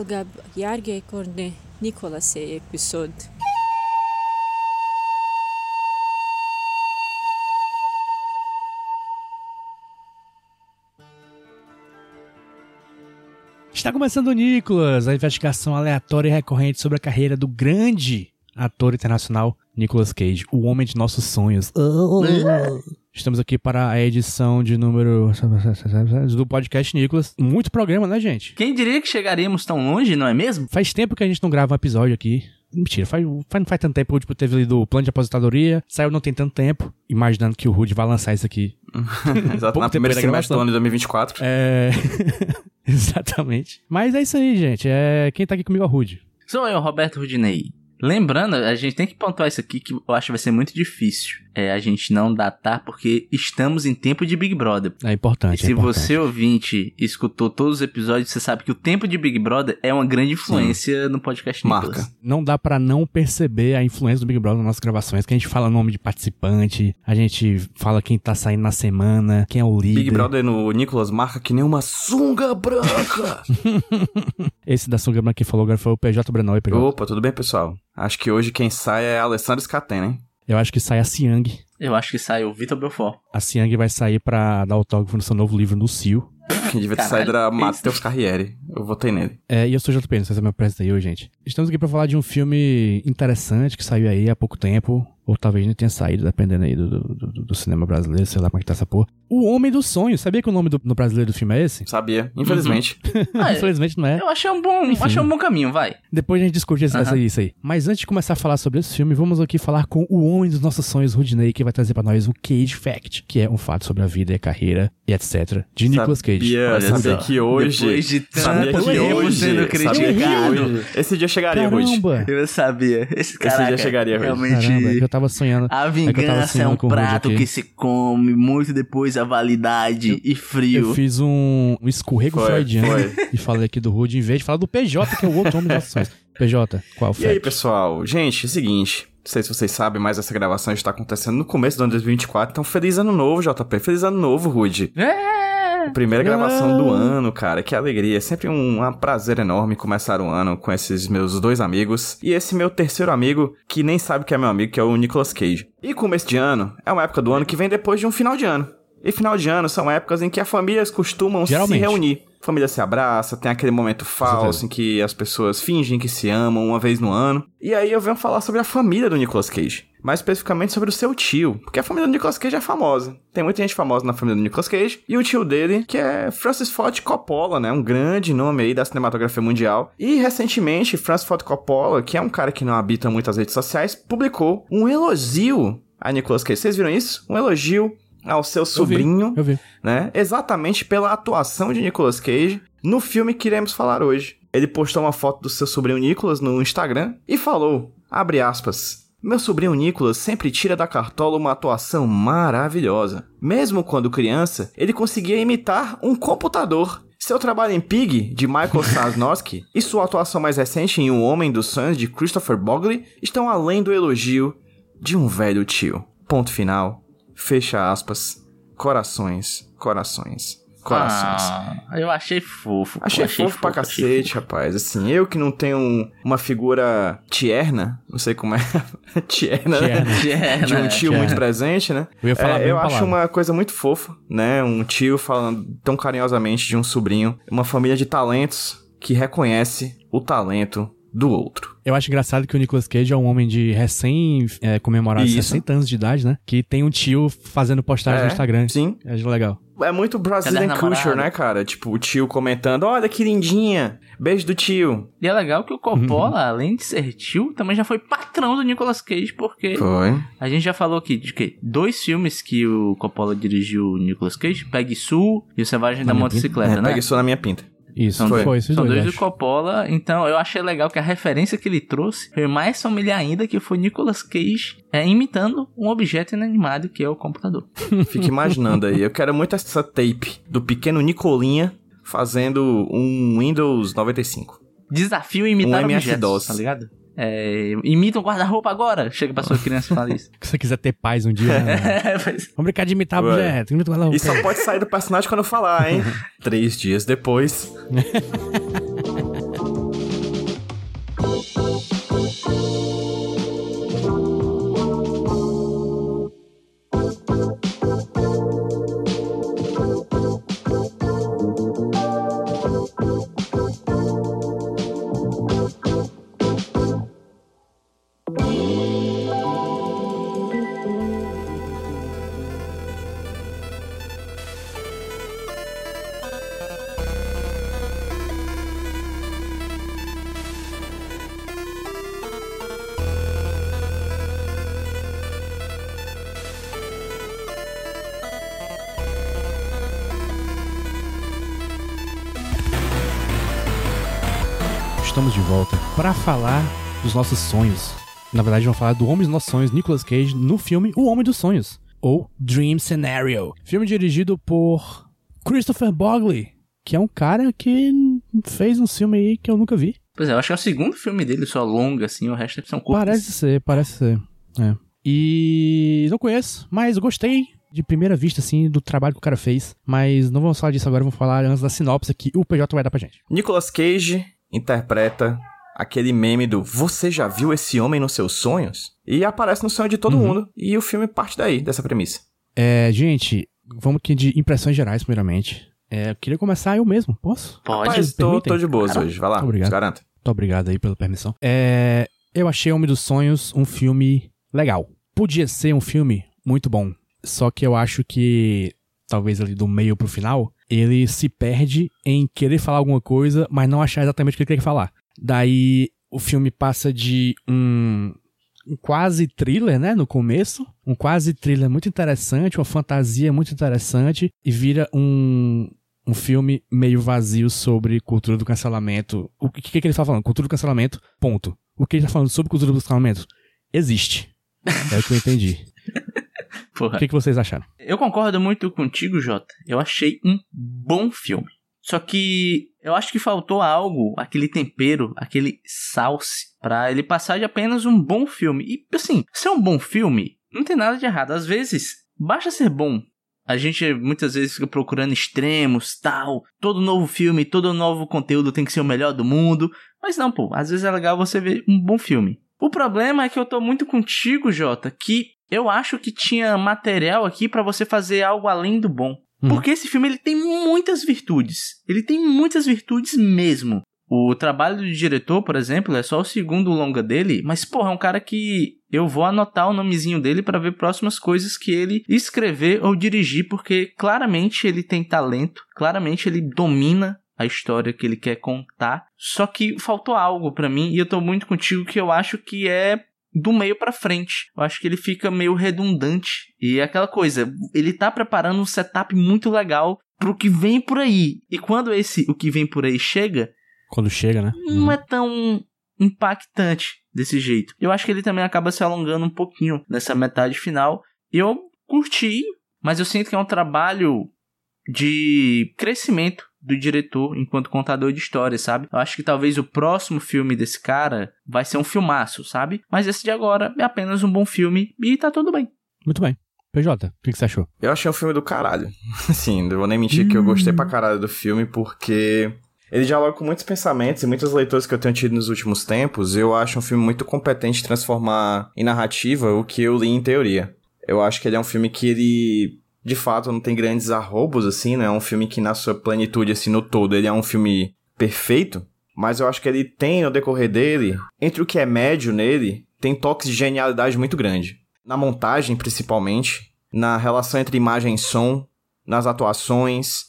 Tere algab yarge korne Nikolase episod. Está começando o Nicolas, a investigação aleatória e recorrente sobre a carreira do grande ator internacional Nicolas Cage, o homem de nossos sonhos. Estamos aqui para a edição de número do podcast Nicolas. Muito programa, né, gente? Quem diria que chegaríamos tão longe, não é mesmo? Faz tempo que a gente não grava um episódio aqui. Mentira, faz, faz, não faz tanto tempo. Tipo, teve lido o plano de aposentadoria, saiu não tem tanto tempo. Imaginando que o Rude vai lançar isso aqui. Exato, Pouco na primeira semestre do ano de 2024. É. Exatamente. Mas é isso aí, gente. É... Quem tá aqui comigo é o Rude. Sou eu, Roberto Rudinei. Lembrando, a gente tem que pontuar isso aqui que eu acho que vai ser muito difícil. É a gente não datar porque estamos em tempo de Big Brother. É E importante. é se importante. você ouvinte escutou todos os episódios, você sabe que o tempo de Big Brother é uma grande influência no podcast Marca. Nicolas. Não dá pra não perceber a influência do Big Brother nas nossas gravações, que a gente fala nome de participante, a gente fala quem tá saindo na semana, quem é o líder. Big Brother no Nicolas marca que nem uma sunga branca. Esse da Sunga Branca que falou agora foi o PJ Brenoi, PJ. Opa, tudo bem, pessoal? Acho que hoje quem sai é a Alessandra Scatena, hein? Eu acho que sai a Siang. Eu acho que sai o Vitor Belfort. A Siang vai sair pra dar autógrafo no seu novo livro no Cio. Quem devia ter saído era que Matheus Carriere. Eu votei nele. É, e eu sou o JP, não sei se é meu preço aí hoje, gente. Estamos aqui pra falar de um filme interessante que saiu aí há pouco tempo. Ou talvez nem tenha saído, dependendo aí do, do, do- do cinema brasileiro, sei lá como é que tá essa porra. O Homem dos Sonhos. Sabia que o nome do, no brasileiro do filme é esse? Sabia, infelizmente. Ah, Infelizmente não é. eu achei um bom, achei um bom caminho, vai. Depois a gente discute essa, isso aí. Mas antes de começar a falar sobre esse filme, vamos aqui falar com o homem dos nossos sonhos, Rudney, que vai trazer pra nós o Cage Fact, que é um fato sobre a vida e a carreira e etc. De Nicolas Cage. Sabia, Olha sabia que hoje... Depois de tanto sabia que tempo hoje... sendo sabia que criticado. hoje... Esse dia chegaria. Caramba! Eu sabia. Esse cara dia chegaria, Rui. realmente... Caramba, tava sonhando. A é eu vingança é, sonhando um prato que se come muito depois a validade e frio. Eu fiz um, um escorrego Foi, freudiano foi. e falei aqui do Rude, em vez de falar do PJ, que é o outro homem nossos sonhos. PJ, qual o E aí, pessoal? Gente, é o seguinte. Não sei se vocês sabem, mas essa gravação está acontecendo no começo do ano de 2024. Então, feliz ano novo, JP. Feliz ano novo, Rude. É! Primeira gravação do ano, cara. Que alegria. É sempre um, um prazer enorme começar o ano com esses meus dois amigos. E esse meu terceiro amigo, que nem sabe que é meu amigo, que é o Nicolas Cage. E começo de ano é uma época do ano que vem depois de um final de ano. E final de ano são épocas em que as famílias costumam Geralmente. se reunir. Família se abraça, tem aquele momento falso em que as pessoas fingem que se amam uma vez no ano. E aí eu venho falar sobre a família do Nicolas Cage. Mais especificamente sobre o seu tio, porque a família do Nicolas Cage é famosa. Tem muita gente famosa na família do Nicolas Cage. E o tio dele, que é Francis Ford Coppola, né? Um grande nome aí da cinematografia mundial. E recentemente, Francis Ford Coppola, que é um cara que não habita muito as redes sociais, publicou um elogio a Nicolas Cage. Vocês viram isso? Um elogio ao seu Eu vi, sobrinho Eu vi. né? Exatamente pela atuação de Nicolas Cage no filme que iremos falar hoje. Ele postou uma foto do seu sobrinho Nicolas no Instagram e falou, abre aspas, meu sobrinho Nicolas sempre tira da cartola uma atuação maravilhosa. Mesmo quando criança, ele conseguia imitar um computador. Seu trabalho em Pig, de Michael Sosnowski, e sua atuação mais recente em O Homem dos Sonhos, de Christopher Bogley, estão além do elogio de um velho tio. Ponto final. Fecha aspas. Corações, corações, corações. Ah, eu achei fofo. pô, Achei, fofo pra achei cacete, rapaz. Assim, eu que não tenho um- uma figura tierna, não sei como é. tierna, né? fofo. É, De um tio Tierna. muito presente, né? Eu ia falar a É, eu acho uma coisa muito fofa, né? Um tio falando tão carinhosamente de um sobrinho. Uma família de talentos que reconhece o talento do outro. Eu acho engraçado que o Nicolas Cage é um homem de recém é, comemorado Isso. 60 anos de idade, né? Que tem um tio fazendo postagem É, no Instagram. Sim. Acho legal. É muito Brazilian culture, né, cara? Tipo, o tio comentando, olha que lindinha, beijo do tio. E é legal que o Coppola, além de ser tio, também já foi patrão do Nicolas Cage, porque Foi. a gente já falou aqui de que dois filmes que o Coppola dirigiu o Nicolas Cage, Peggy Sue e o Selvagem da minha Motocicleta, É, né? pega isso na minha pinta. Isso, São, foi, são dois, dois do. Coppola, então eu achei legal que a referência que ele trouxe foi mais familiar ainda que foi Nicolas Cage é, imitando um objeto inanimado que é o computador. Fica imaginando aí. Eu quero muito essa tape do pequeno Nicolinha fazendo um Windows 95. Desafio imitar Um objetos, tá ligado? É, imita um guarda-roupa agora. Chega pra sua criança e fala isso. Se você quiser ter paz um dia, né? É, mas- vamos brincar de imitar Ué. objeto. Imita ela- E só pode sair do personagem quando eu falar, hein? Três dias depois. Falar dos nossos sonhos. Na verdade, vamos falar do Homem dos Nossos Sonhos, Nicolas Cage, no filme O Homem dos Sonhos, ou Dream Scenario. Filme dirigido por Christopher Bogley, que é um cara que fez um filme aí que eu nunca vi. Pois é, eu acho que é o segundo filme dele só longo, assim, o resto são curtos. Parece ser, parece ser. É. E não conheço, mas gostei de primeira vista, assim, do trabalho que o cara fez. Mas não vamos falar disso agora, vamos falar antes da sinopse que o PJ vai dar pra gente. Nicolas Cage interpreta aquele meme do Você já viu esse homem nos seus sonhos? E aparece no sonho de todo Uhum. mundo. E o filme parte daí, dessa premissa. É, gente, vamos aqui de impressões gerais, primeiramente. É, eu queria começar eu mesmo, posso? Pode. Mas tô, tô de boas Claro. hoje. Vai lá, Obrigado. se garanta. Muito obrigado aí pela permissão. É, eu achei Homem dos Sonhos um filme legal. Podia ser um filme muito bom. Só que eu acho que, talvez ali do meio pro final, ele se perde em querer falar alguma coisa, mas não achar exatamente o que ele quer falar. Daí o filme passa de um, um quase thriller, né, no começo. Um quase thriller muito interessante, uma fantasia muito interessante, e vira um, um filme meio vazio sobre cultura do cancelamento. O que, que, que ele está falando? Cultura do cancelamento, ponto. O que ele está falando sobre cultura do cancelamento? Existe. É o que eu entendi. Porra. O que, que vocês acharam? Eu concordo muito contigo, Jota. Eu achei um bom filme. Só que eu acho que faltou algo, aquele tempero, aquele salse, pra ele passar de apenas um bom filme. E assim, ser um bom filme, não tem nada de errado. Às vezes, basta ser bom. A gente muitas vezes fica procurando extremos, tal. Todo novo filme, todo novo conteúdo tem que ser o melhor do mundo. Mas não, pô. Às vezes é legal você ver um bom filme. O problema é que eu tô muito contigo, Jota, que eu acho que tinha material aqui pra você fazer algo além do bom. Uhum. Porque esse filme ele tem muitas virtudes. Ele tem muitas virtudes mesmo. O trabalho do diretor, por exemplo, é só o segundo longa dele, mas porra, é um cara que eu vou anotar o nomezinho dele pra ver próximas coisas que ele escrever ou dirigir, porque claramente ele tem talento, claramente ele domina a história que ele quer contar. Só que faltou algo pra mim e eu tô muito contigo que eu acho que é do meio pra frente. Eu acho que ele fica meio redundante. E é aquela coisa, ele tá preparando um setup muito legal pro que vem por aí. E quando esse o que vem por aí chega, Quando chega, né? não é tão impactante desse jeito. Eu acho que ele também acaba se alongando um pouquinho nessa metade final. Eu curti, mas eu sinto que é um trabalho de crescimento do diretor enquanto contador de histórias, sabe? Eu acho que talvez o próximo filme desse cara vai ser um filmaço, sabe? Mas esse de agora é apenas um bom filme e tá tudo bem. Muito bem. PJ, o que, que você achou? Eu achei um filme do caralho. Assim, não vou nem mentir que eu gostei pra caralho do filme, porque ele dialoga com muitos pensamentos e muitas leituras que eu tenho tido nos últimos tempos. Eu acho um filme muito competente transformar em narrativa o que eu li em teoria. Eu acho que ele é um filme que ele, de fato, não tem grandes arrobos, assim, né? É um filme que na sua plenitude, assim, no todo, ele é um filme perfeito. Mas eu acho que ele tem, no decorrer dele, entre o que é médio nele, tem toques de genialidade muito grande. Na montagem, principalmente, na relação entre imagem e som, nas atuações,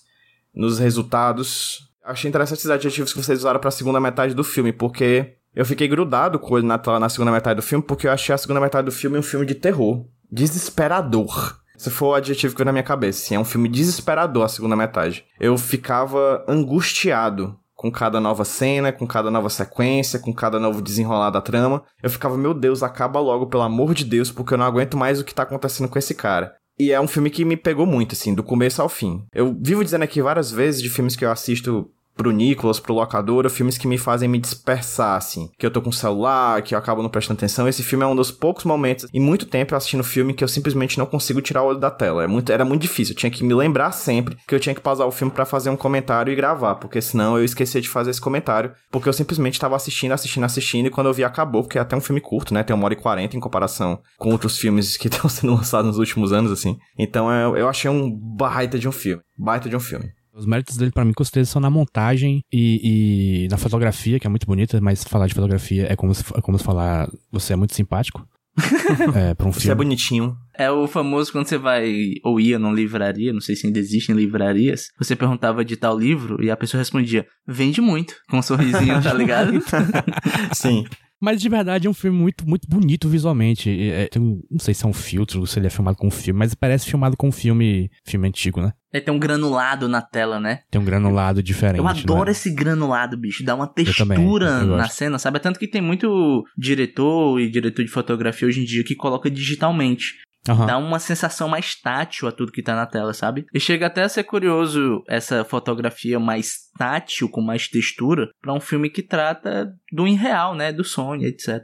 nos resultados. Achei interessantes os adjetivos que vocês usaram pra segunda metade do filme, porque eu fiquei grudado com ele na, na segunda metade do filme, porque eu achei a segunda metade do filme um filme de terror. Desesperador. Esse foi o adjetivo que veio na minha cabeça. Assim, é um filme desesperador a segunda metade. Eu ficava angustiado com cada nova cena, com cada nova sequência, com cada novo desenrolar da trama. Eu ficava, meu Deus, acaba logo, pelo amor de Deus, porque eu não aguento mais o que tá acontecendo com esse cara. E é um filme que me pegou muito, assim, do começo ao fim. Eu vivo dizendo aqui várias vezes de filmes que eu assisto pro Nicolas, pro locador, filmes que me fazem me dispersar, assim. Que eu tô com o celular, que eu acabo não prestando atenção. Esse filme é um dos poucos momentos, em muito tempo, eu assistindo filme que eu simplesmente não consigo tirar o olho da tela. É muito, era muito difícil. Eu tinha que me lembrar sempre que eu tinha que pausar o filme para fazer um comentário e gravar, porque senão eu esquecia de fazer esse comentário, porque eu simplesmente tava assistindo, assistindo, assistindo, e quando eu vi acabou, porque é até um filme curto, né? Tem uma hora e quarenta em comparação com outros filmes que estão sendo lançados nos últimos anos, assim. Então eu, eu achei um baita de um filme. Baita de um filme. Os méritos dele, para mim, com certeza, são na montagem e, e, na fotografia, que é muito bonita, mas falar de fotografia é como se, é como se falar você é muito simpático. é, pra um Você é filme. bonitinho. É o famoso quando você vai ou ia numa livraria, não sei se ainda existem livrarias, você perguntava de tal livro e a pessoa respondia, vende muito, com um sorrisinho, tá ligado? Sim. Mas de verdade é um filme muito, muito bonito visualmente. É, tem não sei se é um filtro, se ele é filmado com um filme, mas parece filmado com um filme, filme antigo, né? É, tem um granulado na tela, né? Tem um granulado diferente. Eu adoro né? esse granulado, bicho. Dá uma também, textura eu na gosto. cena, sabe? É Tanto que tem muito diretor e diretor de fotografia hoje em dia que coloca digitalmente. Aham. Dá uma sensação mais tátil a tudo que tá na tela, sabe? E chega até a ser curioso essa fotografia mais tátil, com mais textura, pra um filme que trata do irreal, né? Do sonho, etc.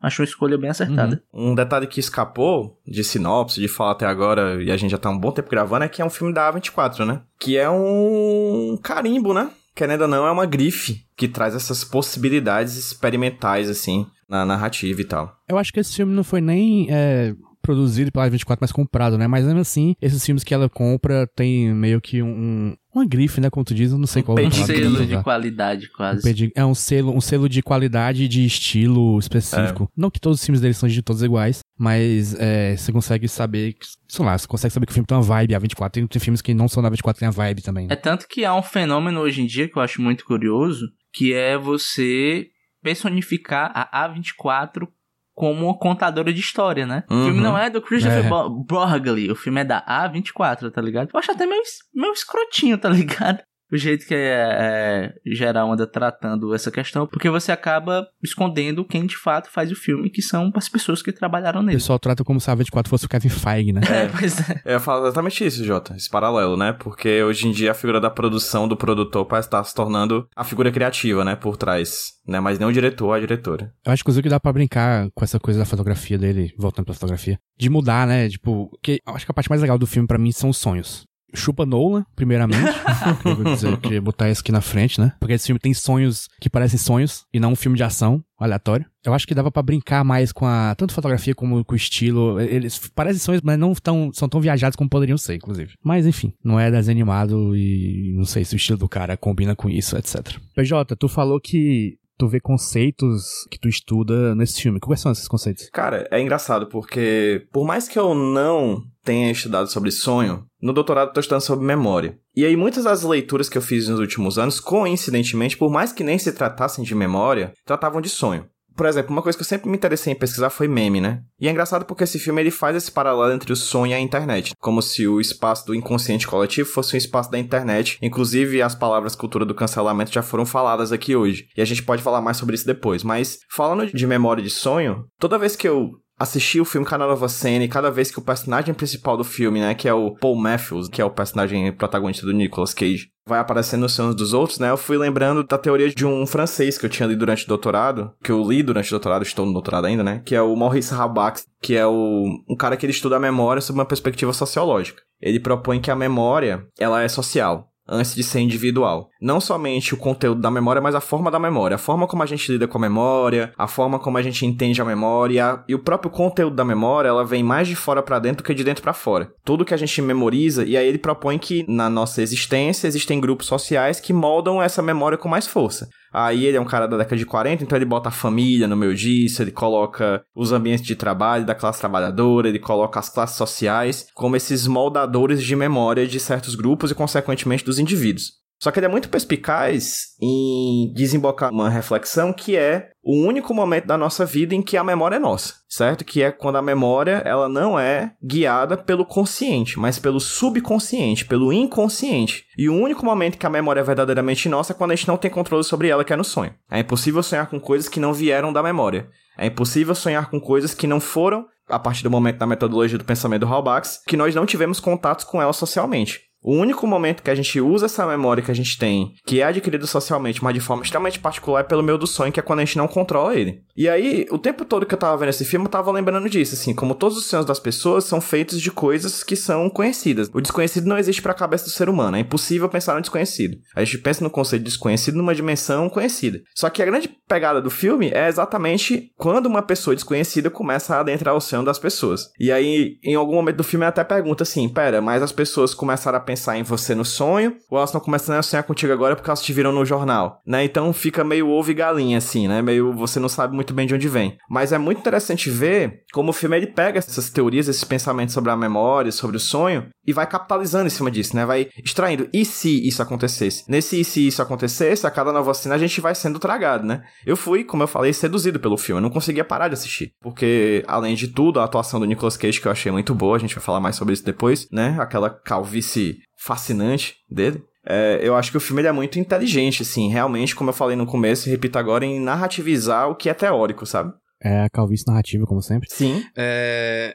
Acho uma escolha bem acertada. Um detalhe que escapou de sinopse, de falar até agora, e a gente já tá um bom tempo gravando, é que é um filme da A24, né? Que é um carimbo, né? Querendo ou não, é uma grife que traz essas possibilidades experimentais, assim, na narrativa e tal. Eu acho que esse filme não foi nem é, produzido pela 24, mas comprado, né? Mas mesmo assim, esses filmes que ela compra tem meio que um, um- uma grife, né? Como tu diz, eu não sei Um qual é Um a eu selo de qualidade, Um quase. pedi- É um selo, um selo de qualidade e de estilo específico. Não que todos os filmes deles são de todos iguais, mas é, você consegue saber, que- sei lá, você consegue saber que o filme tem uma vibe A24. Tem, tem filmes que não são da A24 tem a vibe também. É tanto que há um fenômeno hoje em dia que eu acho muito curioso, que é você personificar a A24 como contadora de história, né? O Uhum. filme não é do Christopher É. Bo- Borgley, o filme é da A24, tá ligado? Eu acho até meio, meio escrotinho, tá ligado? O jeito que é, é, geral anda tratando essa questão, porque você acaba escondendo quem de fato faz o filme, que são as pessoas que trabalharam O nele. pessoal trata como se a A24 fosse o Kevin Feige, né? É, pois é. Eu falo exatamente isso, Jota, esse paralelo, né? Porque hoje em dia a figura da produção do produtor parece estar se tornando a figura criativa, né? Por trás, né? Mas não o diretor, a diretora. Eu acho, inclusive, que dá pra brincar com essa coisa da fotografia dele, voltando pra fotografia, de mudar, né? Tipo, que eu acho que a parte mais legal do filme pra mim são os sonhos. Chupa Nolan, primeiramente. eu vou dizer, queria botar isso aqui na frente, né? Porque esse filme tem sonhos que parecem sonhos e não um filme de ação aleatório. Eu acho que dava pra brincar mais com a tanto fotografia como com o estilo. Eles parecem sonhos, mas não tão, são tão viajados como poderiam ser, inclusive. Mas enfim, não é desenho animado e não sei se o estilo do cara combina com isso, etc. PJ, tu falou que tu vê conceitos que tu estuda nesse filme. Quais são esses conceitos? Cara, é engraçado porque, por mais que eu não tenha estudado sobre sonho, no doutorado tô estudando sobre memória. E aí, muitas das leituras que eu fiz nos últimos anos, coincidentemente, por mais que nem se tratassem de memória, tratavam de sonho. Por exemplo, uma coisa que eu sempre me interessei em pesquisar foi meme, né? E é engraçado porque esse filme ele faz esse paralelo entre o sonho e a internet, como se o espaço do inconsciente coletivo fosse um espaço da internet. Inclusive, as palavras cultura do cancelamento já foram faladas aqui hoje. E a gente pode falar mais sobre isso depois. Mas, falando de memória de sonho, toda vez que eu assisti o filme Cada Nova Cena e cada vez que o personagem principal do filme, né, que é o Paul Matthews, que é o personagem protagonista do Nicolas Cage, vai aparecendo nos sonhos dos outros, né, eu fui lembrando da teoria de um francês que eu tinha lido durante o doutorado, que eu li durante o doutorado, estou no doutorado ainda, né, que é o Maurice Rabax, que é o, um cara que ele estuda a memória sob uma perspectiva sociológica. Ele propõe que a memória, ela é social antes de ser individual. Não somente o conteúdo da memória, mas a forma da memória. A forma como a gente lida com a memória, a forma como a gente entende a memória e o próprio conteúdo da memória, ela vem mais de fora para dentro que de dentro para fora. Tudo que a gente memoriza, e aí ele propõe que na nossa existência existem grupos sociais que moldam essa memória com mais força. Aí ele é um cara da década de 40, então ele bota a família no meio disso, ele coloca os ambientes de trabalho da classe trabalhadora, ele coloca as classes sociais como esses moldadores de memória de certos grupos e, consequentemente, dos indivíduos. Só que ele é muito perspicaz em desembocar uma reflexão que é o único momento da nossa vida em que a memória é nossa, certo? Que é quando a memória ela não é guiada pelo consciente, mas pelo subconsciente, pelo inconsciente. E o único momento que a memória é verdadeiramente nossa é quando a gente não tem controle sobre ela, que é no sonho. É impossível sonhar com coisas que não vieram da memória. É impossível sonhar com coisas que não foram a partir do momento da metodologia do pensamento do Halbach, que nós não tivemos contatos com ela socialmente. O único momento que a gente usa essa memória que a gente tem, que é adquirido socialmente, mas de forma extremamente particular, é pelo meio do sonho, que é quando a gente não controla ele. E aí, o tempo todo que eu tava vendo esse filme, eu tava lembrando disso, assim, como todos os sonhos das pessoas são feitos de coisas que são conhecidas. O desconhecido não existe para a cabeça do ser humano, é impossível pensar no desconhecido. A gente pensa no conceito de desconhecido numa dimensão conhecida. Só que a grande pegada do filme é exatamente quando uma pessoa desconhecida começa a adentrar o sonho das pessoas. E aí, em algum momento do filme, ela até pergunta assim: pera, mas as pessoas começaram a pensar em você no sonho, ou elas estão começando a sonhar contigo agora porque elas te viram no jornal, né? Então fica meio ovo e galinha, assim, né? Meio você não sabe muito bem de onde vem. Mas é muito interessante ver como o filme ele pega essas teorias, esses pensamentos sobre a memória, sobre o sonho, e vai capitalizando em cima disso, né? Vai extraindo. E se isso acontecesse? Nesse e se isso acontecesse, a cada nova cena a gente vai sendo tragado, né? Eu fui, como eu falei, seduzido pelo filme. Eu não conseguia parar de assistir. Porque, além de tudo, a atuação do Nicolas Cage, que eu achei muito boa, a gente vai falar mais sobre isso depois, né? Aquela calvície fascinante dele. É, eu acho que o filme ele é muito inteligente, assim, realmente, como eu falei no começo, e repito agora, em narrativizar o que é teórico, sabe? É a calvície narrativa, como sempre. Sim. É...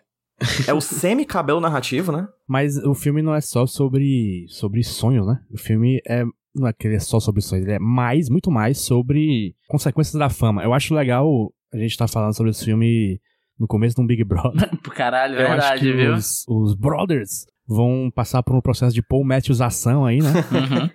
é o semi-cabelo narrativo, né? Mas o filme não é só sobre, sobre sonhos, né? O filme é. Não é que ele é só sobre sonhos, ele é mais, muito mais sobre consequências da fama. Eu acho legal a gente estar tá falando sobre esse filme no começo de um Big Brother. Caralho, Eu verdade, que viu? Os, os brothers vão passar por um processo de Paul Matthews-ação aí, né? Uhum.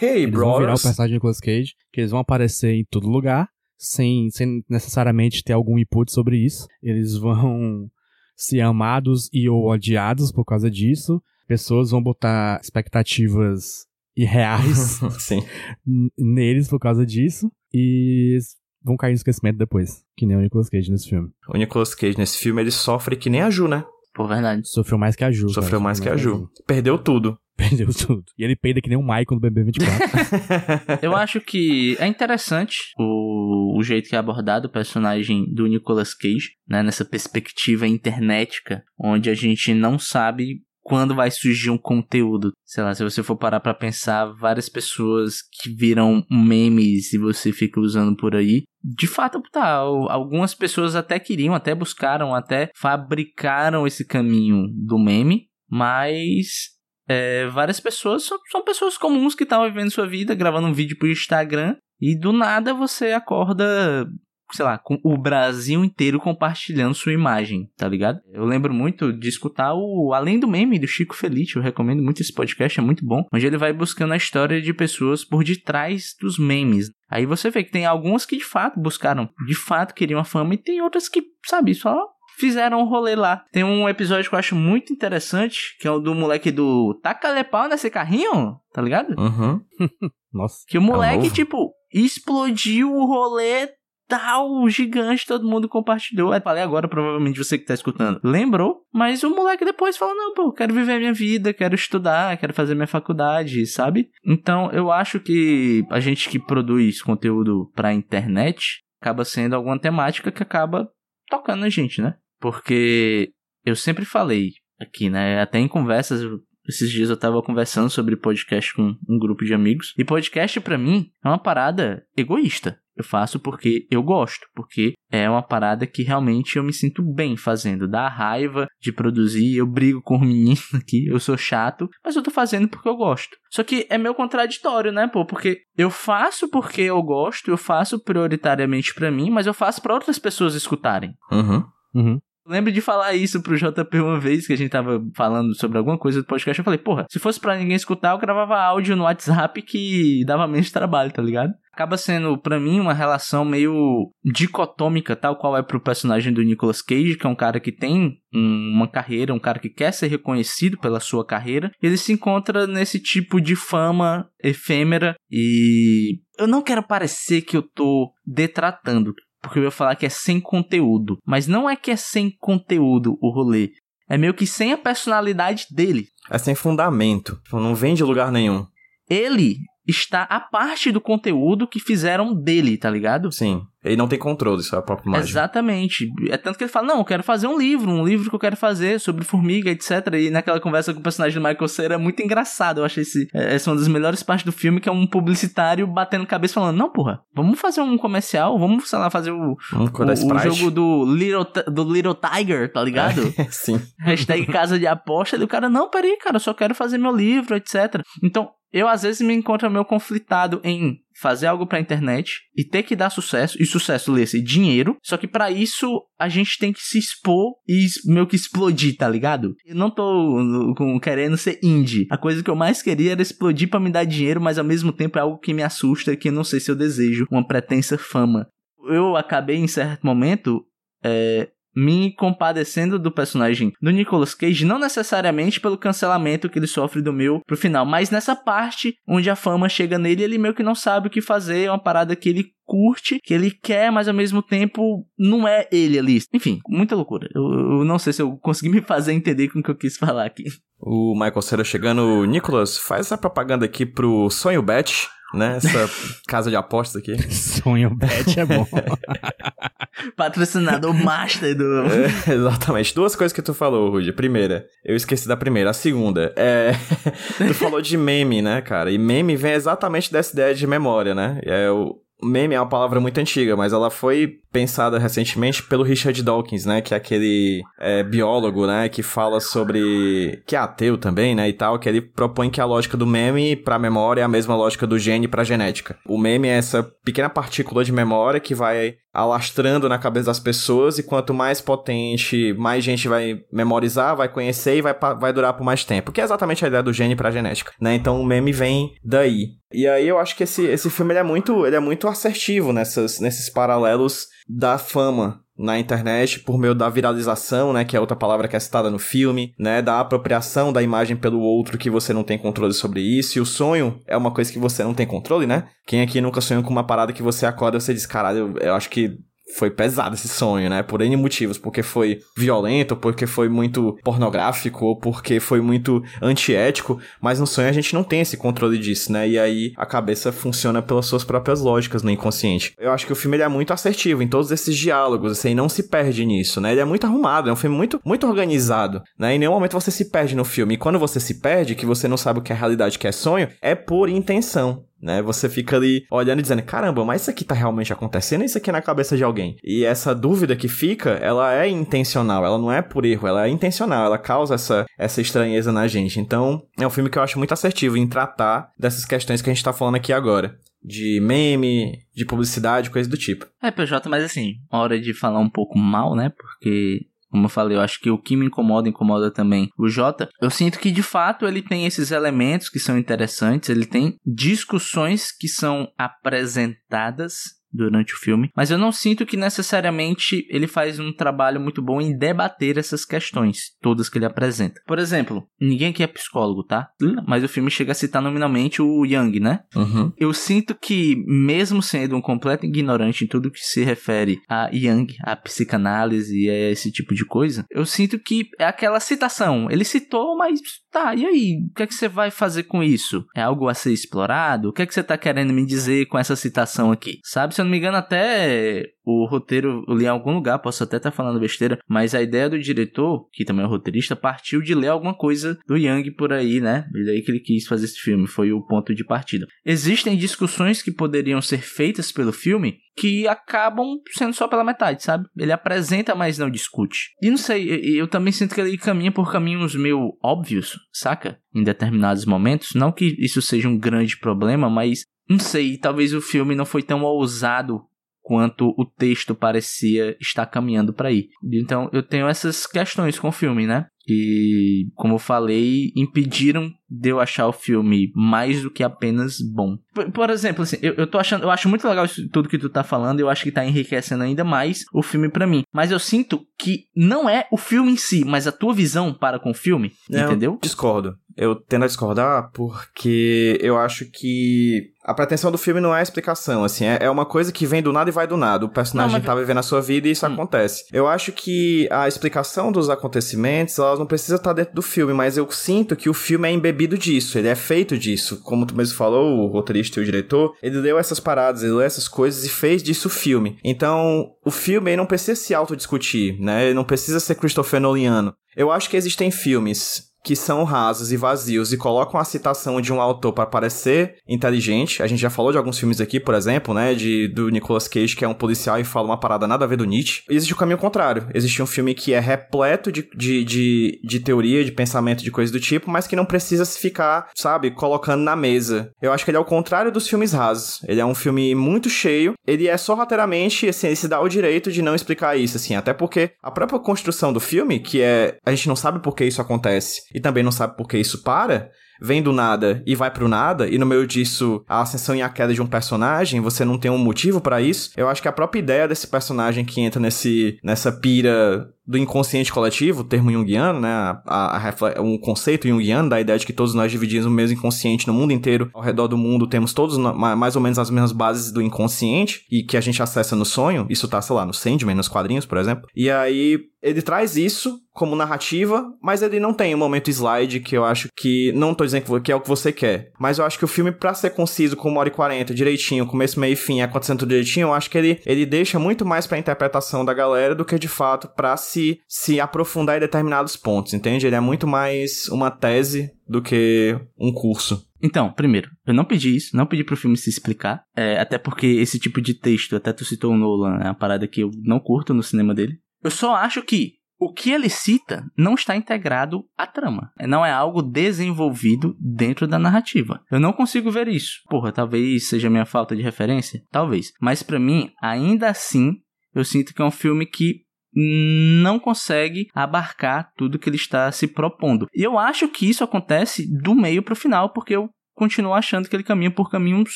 Hey, Eles vão virar o brothers. personagem de Nicolas Cage, que eles vão aparecer em todo lugar, sem, sem necessariamente ter algum input sobre isso. Eles vão ser amados e ou odiados por causa disso. Pessoas vão botar expectativas irreais neles por causa disso. E vão cair no esquecimento depois, que nem o Nicolas Cage nesse filme. O Nicolas Cage nesse filme, ele sofre que nem a Ju, né? Pô, verdade. Sofreu mais que a Ju. Sofreu cara. mais que a Ju. Perdeu tudo. Perdeu tudo. E ele peida que nem o Michael do BB24. Eu acho que é interessante o, o jeito que é abordado o personagem do Nicolas Cage, né? Nessa perspectiva internetica, onde a gente não sabe quando vai surgir um conteúdo. Sei lá, se você for parar pra pensar, várias pessoas que viram memes e você fica usando por aí. De fato, tá, al- algumas pessoas até queriam, até buscaram, até fabricaram esse caminho do meme, mas é, várias pessoas são, são pessoas comuns que estavam vivendo sua vida, gravando um vídeo pro Instagram, e do nada você acorda, sei lá, com o Brasil inteiro compartilhando sua imagem, tá ligado? Eu lembro muito de escutar o Além do Meme do Chico Felice, eu recomendo muito esse podcast, é muito bom, onde ele vai buscando a história de pessoas por detrás dos memes. Aí você vê que tem algumas que de fato buscaram, de fato queriam a fama, e tem outras que, sabe, só fizeram um rolê lá. Tem um episódio que eu acho muito interessante, que é o do moleque do Taca pau nesse carrinho, tá ligado? Uhum. Nossa. Que o moleque, novo? tipo, explodiu o rolê tal, gigante, todo mundo compartilhou. Aí falei agora, provavelmente você que tá escutando, lembrou, mas o moleque depois falou: não, pô, quero viver minha vida, quero estudar, quero fazer minha faculdade, sabe? Então eu acho que a gente que produz conteúdo pra internet acaba sendo alguma temática que acaba tocando a gente, né? Porque eu sempre falei aqui, né? Até em conversas, esses dias eu tava conversando sobre podcast com um grupo de amigos. E podcast pra mim é uma parada egoísta. Eu faço porque eu gosto, porque é uma parada que realmente eu me sinto bem fazendo. Dá raiva de produzir, eu brigo com o menino aqui, eu sou chato, mas eu tô fazendo porque eu gosto. Só que é meio contraditório, né, pô? Porque eu faço porque eu gosto, eu faço prioritariamente pra mim, mas eu faço pra outras pessoas escutarem. Uhum. Uhum. Lembro de falar isso pro JP uma vez que a gente tava falando sobre alguma coisa do podcast. Eu falei, porra, se fosse pra ninguém escutar, eu gravava áudio no WhatsApp que dava menos trabalho, tá ligado? Acaba sendo, pra mim, uma relação meio dicotômica, tal qual é pro personagem do Nicolas Cage, que é um cara que tem um- uma carreira, um cara que quer ser reconhecido pela sua carreira. Ele se encontra nesse tipo de fama efêmera e eu não quero parecer que eu tô detratando porque eu ia falar que é sem conteúdo. Mas não é que é sem conteúdo o rolê. É meio que sem a personalidade dele. É sem fundamento. Não vem de lugar nenhum. Ele está a parte do conteúdo que fizeram dele, tá ligado? Sim. Ele não tem controle sobre a própria imagem. Exatamente. É tanto que ele fala: Não, eu quero fazer um livro, um livro que eu quero fazer sobre formiga, etc. E naquela conversa com o personagem do Michael Cera é muito engraçado. Eu achei esse, é, essa é uma das melhores partes do filme, que é um publicitário batendo cabeça falando: Não, porra, vamos fazer um comercial, vamos, sei lá, fazer o, Vamos o, o jogo do Little, do Little Tiger, tá ligado? Sim. Hashtag casa de aposta. E o cara, não, peraí, cara, eu só quero fazer meu livro, etc. Então, eu às vezes me encontro meio conflitado em fazer algo pra internet e ter que dar sucesso, e sucesso lê-se dinheiro, só que pra isso a gente tem que se expor e meio que explodir, tá ligado? Eu não tô querendo ser indie. A coisa que eu mais queria era explodir pra me dar dinheiro, mas ao mesmo tempo é algo que me assusta, que eu não sei se eu desejo uma pretensa fama. Eu acabei em certo momento é, me compadecendo do personagem do Nicolas Cage, não necessariamente pelo cancelamento que ele sofre do meu pro final, mas nessa parte onde a fama chega nele, ele meio que não sabe o que fazer, é uma parada que ele curte, que ele quer, mas ao mesmo tempo não é ele ali. Enfim, muita loucura. Eu, eu não sei se eu consegui me fazer entender com o que eu quis falar aqui. O Michael Cera chegando. Nicolas, faz essa propaganda aqui pro Sonho Bet, né? Essa casa de apostas aqui. Sonho bet é bom. Patrocinador master do. É, exatamente. Duas coisas que tu falou, Rudy. Primeira, eu esqueci da primeira. A segunda, é. tu falou de meme, né, cara? E meme vem exatamente dessa ideia de memória, né? É o. Meme é uma palavra muito antiga, mas ela foi pensada recentemente pelo Richard Dawkins, né? Que é aquele é, biólogo, né? Que fala sobre. que é ateu também, né? E tal. Que ele propõe que a lógica do meme pra memória é a mesma lógica do gene pra genética. O meme é essa pequena partícula de memória que vai alastrando na cabeça das pessoas e quanto mais potente, mais gente vai memorizar, vai conhecer e vai, vai durar por mais tempo. Que é exatamente a ideia do gene pra genética, né? Então o meme vem daí. E aí eu acho que esse, esse filme ele é muito, ele é muito assertivo nessas, nesses paralelos da fama na internet por meio da viralização, né, que é outra palavra que é citada no filme, né, da apropriação da imagem pelo outro que você não tem controle sobre isso. E o sonho é uma coisa que você não tem controle, né? Quem aqui nunca sonhou com uma parada que você acorda e você diz, caralho, eu, eu acho que foi pesado esse sonho, né? Por N motivos. Porque foi violento, porque foi muito pornográfico, ou porque foi muito antiético. Mas no sonho a gente não tem esse controle disso, né? E aí a cabeça funciona pelas suas próprias lógicas no inconsciente. Eu acho que o filme é muito assertivo em todos esses diálogos, assim, não se perde nisso, né? Ele é muito arrumado, é um filme muito, muito organizado, né? Em nenhum momento você se perde no filme. E quando você se perde, que você não sabe o que é realidade, o que é sonho, é por intenção né? Você fica ali olhando e dizendo, caramba, mas isso aqui tá realmente acontecendo isso aqui é na cabeça de alguém? E essa dúvida que fica, ela é intencional, ela não é por erro, ela é intencional, ela causa essa, essa estranheza na gente. Então, é um filme que eu acho muito assertivo em tratar dessas questões que a gente tá falando aqui agora. De meme, de publicidade, coisa do tipo. É, PJ, mas assim, hora de falar um pouco mal, né? Porque, como eu falei, eu acho que o que me incomoda, incomoda também o Jota. Eu sinto que, de fato, ele tem esses elementos que são interessantes, ele tem discussões que são apresentadas durante o filme, mas eu não sinto que necessariamente ele faz um trabalho muito bom em debater essas questões, todas que ele apresenta. Por exemplo, ninguém aqui é psicólogo, tá? Mas o filme chega a citar nominalmente o Young, né? Uhum. Eu sinto que, mesmo sendo um completo ignorante em tudo que se refere a Young, a psicanálise e a esse tipo de coisa, eu sinto que é aquela citação. Ele citou, mas tá, e aí? O que é que você vai fazer com isso? É algo a ser explorado? O que é que você tá querendo me dizer com essa citação aqui? Sabe, se eu não me engano, até o roteiro, eu li em algum lugar, posso até estar falando besteira, mas a ideia do diretor, que também é roteirista, partiu de ler alguma coisa do Young por aí, né? E daí que ele quis fazer esse filme, foi o ponto de partida. Existem discussões que poderiam ser feitas pelo filme que acabam sendo só pela metade, sabe? Ele apresenta, mas não discute. E não sei, eu também sinto que ele caminha por caminhos meio óbvios, saca? Em determinados momentos. Não que isso seja um grande problema, mas não sei, talvez o filme não foi tão ousado quanto o texto parecia estar caminhando para aí. Então eu tenho essas questões com o filme, né? E, como eu falei, impediram de eu achar o filme mais do que apenas bom. Por, por exemplo, assim, eu, eu tô achando, eu acho muito legal isso, tudo que tu tá falando, eu acho que tá enriquecendo ainda mais o filme pra mim. Mas eu sinto que não é o filme em si, mas a tua visão para com o filme, Não, entendeu? Discordo. Eu tendo a discordar porque eu acho que a pretensão do filme não é a explicação, assim, é, é uma coisa que vem do nada e vai do nada. O personagem Não, mas- tá vivendo a sua vida e isso Hum. acontece. Eu acho que a explicação dos acontecimentos, elas não precisa estar dentro do filme, mas eu sinto que o filme é embebido disso, ele é feito disso. Como tu mesmo falou, o roteirista e o diretor, ele leu essas paradas, ele leu essas coisas e fez disso filme. Então, o filme não precisa se autodiscutir, né? Ele não precisa ser Christopher Noliano. Eu acho que existem filmes que são rasos e vazios e colocam a citação de um autor para parecer inteligente. A gente já falou de alguns filmes aqui, por exemplo, né, de do Nicolas Cage, que é um policial e fala uma parada nada a ver do Nietzsche. Existe o caminho contrário. Existe um filme que é repleto de, de, de, de teoria, de pensamento, de coisa do tipo, mas que não precisa se ficar, sabe, colocando na mesa. Eu acho que ele é o contrário dos filmes rasos. Ele é um filme muito cheio. Ele é sorrateiramente, assim, ele se dá o direito de não explicar isso, assim, até porque a própria construção do filme, que é a gente não sabe por que isso acontece e também não sabe por que isso para, vem do nada e vai pro nada, e no meio disso a ascensão e a queda de um personagem, você não tem um motivo pra isso. Eu acho que a própria ideia desse personagem que entra nesse nessa pira do inconsciente coletivo, o termo junguiano, né, a, a, um conceito junguiano da ideia de que todos nós dividimos o mesmo inconsciente no mundo inteiro, ao redor do mundo temos todos mais ou menos as mesmas bases do inconsciente e que a gente acessa no sonho, isso tá, sei lá, no Sandman, nos quadrinhos, por exemplo. E aí ele traz isso como narrativa, mas ele não tem um momento slide que eu acho que não tô dizendo que é o que você quer, mas eu acho que o filme pra ser conciso com uma hora e quarenta, direitinho, começo, meio e fim, acontecendo direitinho, eu acho que ele, ele deixa muito mais pra interpretação da galera do que de fato pra se, se aprofundar em determinados pontos, entende? Ele é muito mais uma tese do que um curso. Então, primeiro, eu não pedi isso, não pedi pro filme se explicar. é, até porque esse tipo de texto, até tu citou o Nolan, é uma parada que eu não curto no cinema dele. Eu só acho que o que ele cita não está integrado à trama. É, Não é algo desenvolvido dentro da narrativa. Eu não consigo ver isso. Porra, talvez seja minha falta de referência? Talvez. Mas pra mim, ainda assim, eu sinto que é um filme que não consegue abarcar tudo que ele está se propondo. E eu acho que isso acontece do meio pro final, porque eu continuo achando que ele caminha por caminhos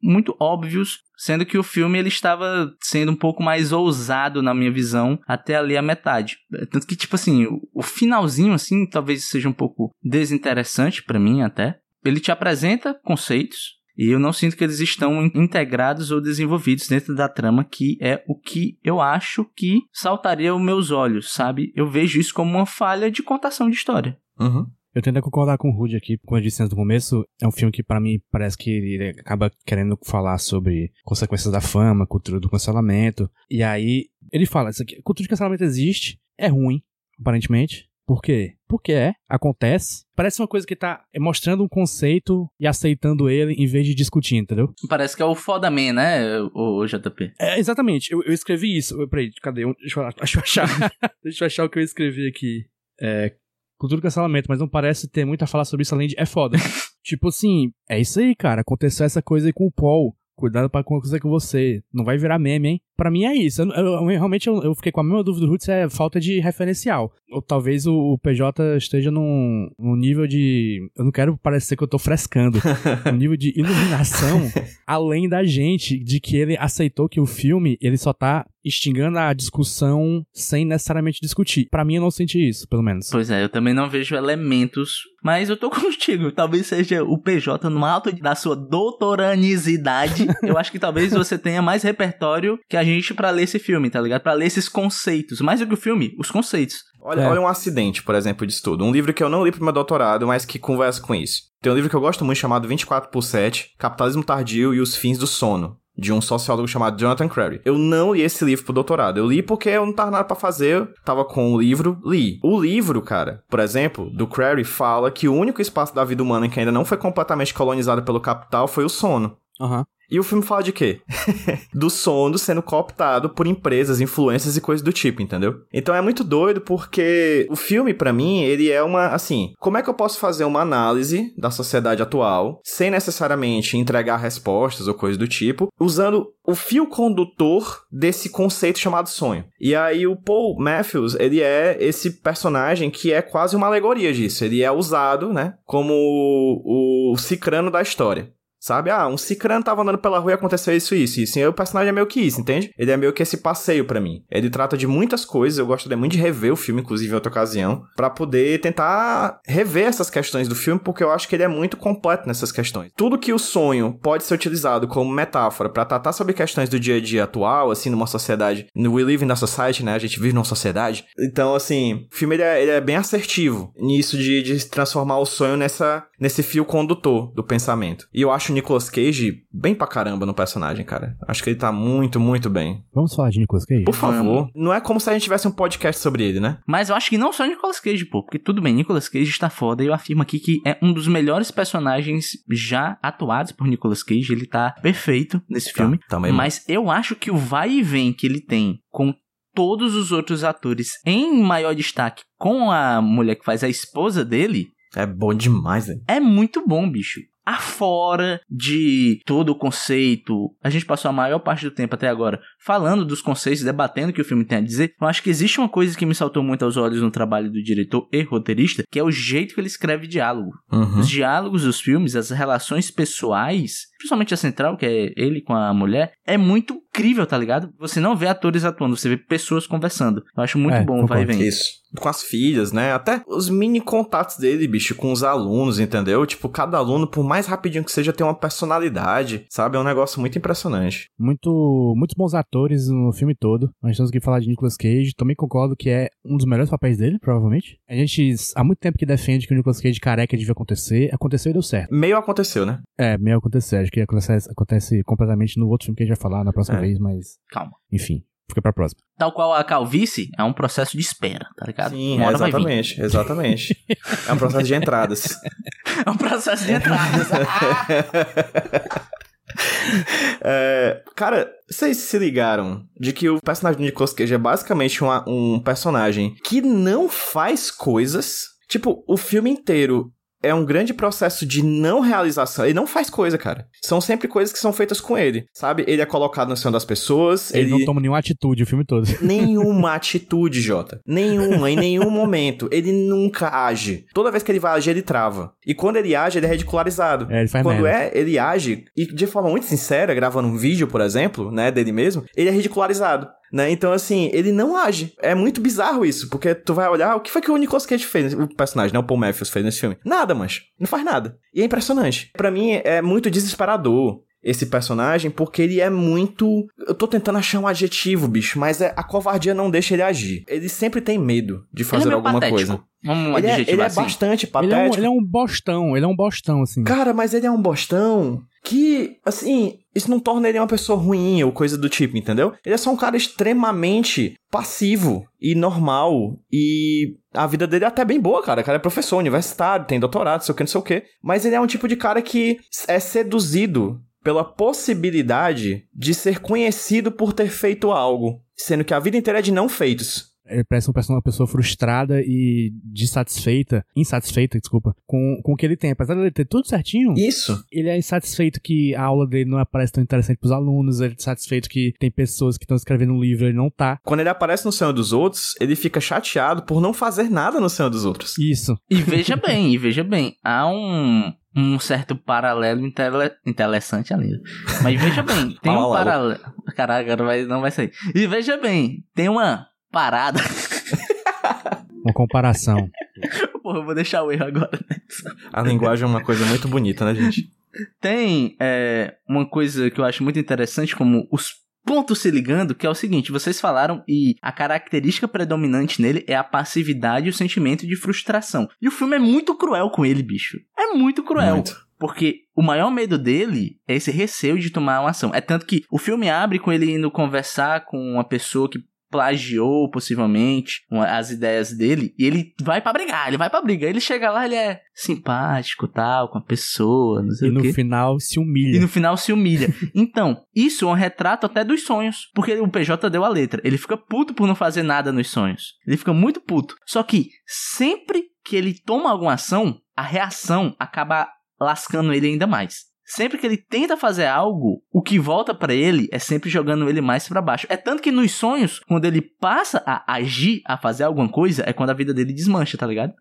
muito óbvios, sendo que o filme ele estava sendo um pouco mais ousado na minha visão até ali a metade. Tanto que tipo assim, o- o finalzinho assim talvez seja um pouco desinteressante pra mim até. Ele te apresenta conceitos e eu não sinto que eles estão in- integrados ou desenvolvidos dentro da trama, que é o que eu acho que saltaria aos meus olhos, sabe? Eu vejo isso como uma falha de contação de história. Uhum. Eu tento concordar com o Rude aqui, como eu disse antes do começo, é um filme que pra mim parece que ele acaba querendo falar sobre consequências da fama, cultura do cancelamento. E aí ele fala, isso aqui, cultura de cancelamento existe, é ruim, aparentemente. Por quê? Porque é, acontece. Parece uma coisa que tá mostrando um conceito e aceitando ele em vez de discutir, entendeu? Parece que é o foda man, né, o, JP? É, exatamente, eu, eu escrevi isso. Eu- Peraí, cadê? Deixa eu, deixa eu achar. deixa eu achar o que eu escrevi aqui. É. Cultura do cancelamento, mas não parece ter muito a falar sobre isso além de. É foda. tipo assim, é isso aí, cara. Aconteceu essa coisa aí com o Paul. Cuidado pra acontecer com você. Não vai virar meme, hein? Pra mim é isso. Eu, eu- eu- realmente eu, eu fiquei com a mesma dúvida do Ruth se é falta de referencial. Ou talvez o, o PJ esteja num, num nível de. Eu não quero parecer que eu tô frescando. um nível de iluminação além da gente, de que ele aceitou que o filme ele só tá instigando a discussão sem necessariamente discutir. Pra mim eu não senti isso, pelo menos. Pois é, eu também não vejo elementos, mas eu tô contigo. Talvez seja o PJ no alto da sua doutoranicidade. eu acho que talvez você tenha mais repertório que a gente pra ler esse filme, tá ligado? Pra ler esses conceitos. Mais do que o filme, os conceitos. Olha, É. olha um acidente, por exemplo, disso tudo. Um livro que eu não li pro meu doutorado, mas que conversa com isso. Tem um livro que eu gosto muito chamado 24 por 7, Capitalismo Tardio e os Fins do Sono. De um sociólogo chamado Jonathan Crary. Eu não li esse livro pro doutorado. Eu li porque eu não tava nada pra fazer. Tava com o livro, li. O livro, cara, por exemplo, do Crary, fala que o único espaço da vida humana que ainda não foi completamente colonizado pelo capital foi o sono. Aham. E o filme fala de quê? do sono sendo cooptado por empresas, influências e coisas do tipo, entendeu? Então é muito doido porque o filme, pra mim, ele é uma, assim, como é que eu posso fazer uma análise da sociedade atual sem necessariamente entregar respostas ou coisas do tipo, usando o fio condutor desse conceito chamado sonho. E aí o Paul Matthews, ele é esse personagem que é quase uma alegoria disso. Ele é usado, né, como o, o cicrano da história. Sabe? Ah, um cicrano tava andando pela rua e aconteceu isso e isso. E o personagem é meio que isso, entende? Ele é meio que esse passeio pra mim. Ele trata de muitas coisas, eu gostaria muito de rever o filme, inclusive em outra ocasião, pra poder tentar rever essas questões do filme, porque eu acho que ele é muito completo nessas questões. Tudo que o sonho pode ser utilizado como metáfora pra tratar sobre questões do dia a dia atual, assim, numa sociedade. No We Live in a Society, né? A gente vive numa sociedade. Então, assim, o filme ele é, ele é bem assertivo nisso de, de transformar o sonho nessa, nesse fio condutor do pensamento. E eu acho o Nicolas Cage bem pra caramba no personagem, cara. Acho que ele tá muito, muito bem. Vamos falar de Nicolas Cage? Por favor. Não é como se a gente tivesse um podcast sobre ele, né? Mas eu acho que não só Nicolas Cage, pô. Porque tudo bem, Nicolas Cage está foda. E eu afirmo aqui que é um dos melhores personagens já atuados por Nicolas Cage. Ele tá perfeito nesse filme. Tá, também. Mas eu acho que o vai e vem que ele tem com todos os outros atores em maior destaque com a mulher que faz a esposa dele É bom demais, velho. é muito bom, bicho. Afora de todo o conceito, a gente passou a maior parte do tempo até agora falando dos conceitos, debatendo o que o filme tem a dizer. Eu acho que existe uma coisa que me saltou muito aos olhos no trabalho do diretor e roteirista, que é o jeito que ele escreve diálogo. Uhum. Os diálogos dos filmes, as relações pessoais, principalmente a central, que é ele com a mulher, é muito incrível, tá ligado? Você não vê atores atuando, você vê pessoas conversando. Eu acho muito É, bom o vai e vem. Isso. Com as filhas, né? Até os mini contatos dele, bicho, com os alunos, entendeu? Tipo, cada aluno, por mais rapidinho que seja, tem uma personalidade, sabe? É um negócio muito impressionante. Muito, muitos bons atores no filme todo. Nós temos que falar de Nicolas Cage. Também concordo que é um dos melhores papéis dele, provavelmente. A gente há muito tempo que defende que o Nicolas Cage careca devia acontecer. Aconteceu e deu certo. Meio aconteceu, né? É, meio aconteceu. Acho que acontece, acontece completamente no outro filme que a gente vai falar na próxima É. vez, mas. Calma. Enfim, fica pra próxima. Tal qual a calvície, é um processo de espera, tá ligado? Sim, é, exatamente. Exatamente. é um processo de entradas. É um processo de entradas. É, cara, vocês se ligaram de que o personagem do Nicolas Cage é basicamente uma- um personagem que não faz coisas. Tipo, o filme inteiro é um grande processo de não realização. Ele não faz coisa, cara. São sempre coisas que são feitas com ele, sabe? Ele é colocado no céu das pessoas. Ele, Ele, não toma nenhuma atitude o filme todo. Nenhuma atitude, Jota. Nenhuma, em nenhum momento. Ele nunca age. Toda vez que ele vai agir, ele trava. E quando ele age, ele é ridicularizado. É, ele faz Quando merda. é, ele age, e de forma muito sincera, gravando um vídeo, por exemplo, né, dele mesmo, ele é ridicularizado. Né? Então, assim, ele não age. É muito bizarro isso, porque tu vai olhar, o que foi que o Nicolas Cage fez, o personagem, né, o Paul Matthews fez nesse filme? Nada, mancho. Não faz nada. E é impressionante. Pra mim, é muito desesperador esse personagem, porque ele é muito... Eu tô tentando achar um adjetivo, bicho, mas é... a covardia não deixa ele agir. Ele sempre tem medo de Ele é fazer meio alguma patético. coisa. Vamos Ele é, ele é assim. bastante Ele é, um, patético. ele é um bostão, ele é um bostão, assim. Cara, mas ele é um bostão que, assim, isso não torna ele uma pessoa ruim ou coisa do tipo, entendeu? Ele é só um cara extremamente passivo e normal e a vida dele é até bem boa, cara. O cara é professor universitário, tem doutorado, sei o que, não sei o que. Mas ele é um tipo de cara que é seduzido pela possibilidade de ser conhecido por ter feito algo, sendo que a vida inteira é de não feitos. Ele parece uma pessoa, uma pessoa frustrada e dissatisfeita, insatisfeita, desculpa, com, com o que ele tem. Apesar de ele ter tudo certinho, Isso. ele é insatisfeito que a aula dele não parece tão interessante pros alunos, ele é insatisfeito que tem pessoas que estão escrevendo um livro e ele não tá. Quando ele aparece no sonho dos outros, ele fica chateado por não fazer nada no sonho dos outros. Isso. E veja bem, e veja bem, há um, um certo paralelo intele- interessante ali. Mas veja bem, tem um Paralelo. paralelo. Caraca, não vai, não vai sair. E veja bem, tem uma parada. Uma comparação. Porra, eu vou deixar o erro agora. né? A linguagem é uma coisa muito bonita, né, gente? Tem é, uma coisa que eu acho muito interessante, como os pontos se ligando, que é o seguinte: vocês falaram e a característica predominante nele é a passividade e o sentimento de frustração. E o filme é muito cruel com ele, bicho. É muito cruel. Muito. Porque o maior medo dele é esse receio de tomar uma ação. É tanto que o filme abre com ele indo conversar com uma pessoa que plagiou possivelmente uma- as ideias dele e ele vai pra brigar, ele vai pra briga. Ele chega lá, ele é simpático, tal, com a pessoa, não sei E o no quê. final se humilha. E no final se humilha. Então, isso é um retrato até dos sonhos. Porque o PJ deu a letra. Ele fica puto por não fazer nada nos sonhos. Ele fica muito puto. Só que sempre que ele toma alguma ação, a reação acaba lascando ele ainda mais. Sempre que ele tenta fazer algo, o que volta pra ele é sempre jogando ele mais pra baixo. É tanto que nos sonhos, quando ele passa a agir, a fazer alguma coisa, é quando a vida dele desmancha, tá ligado?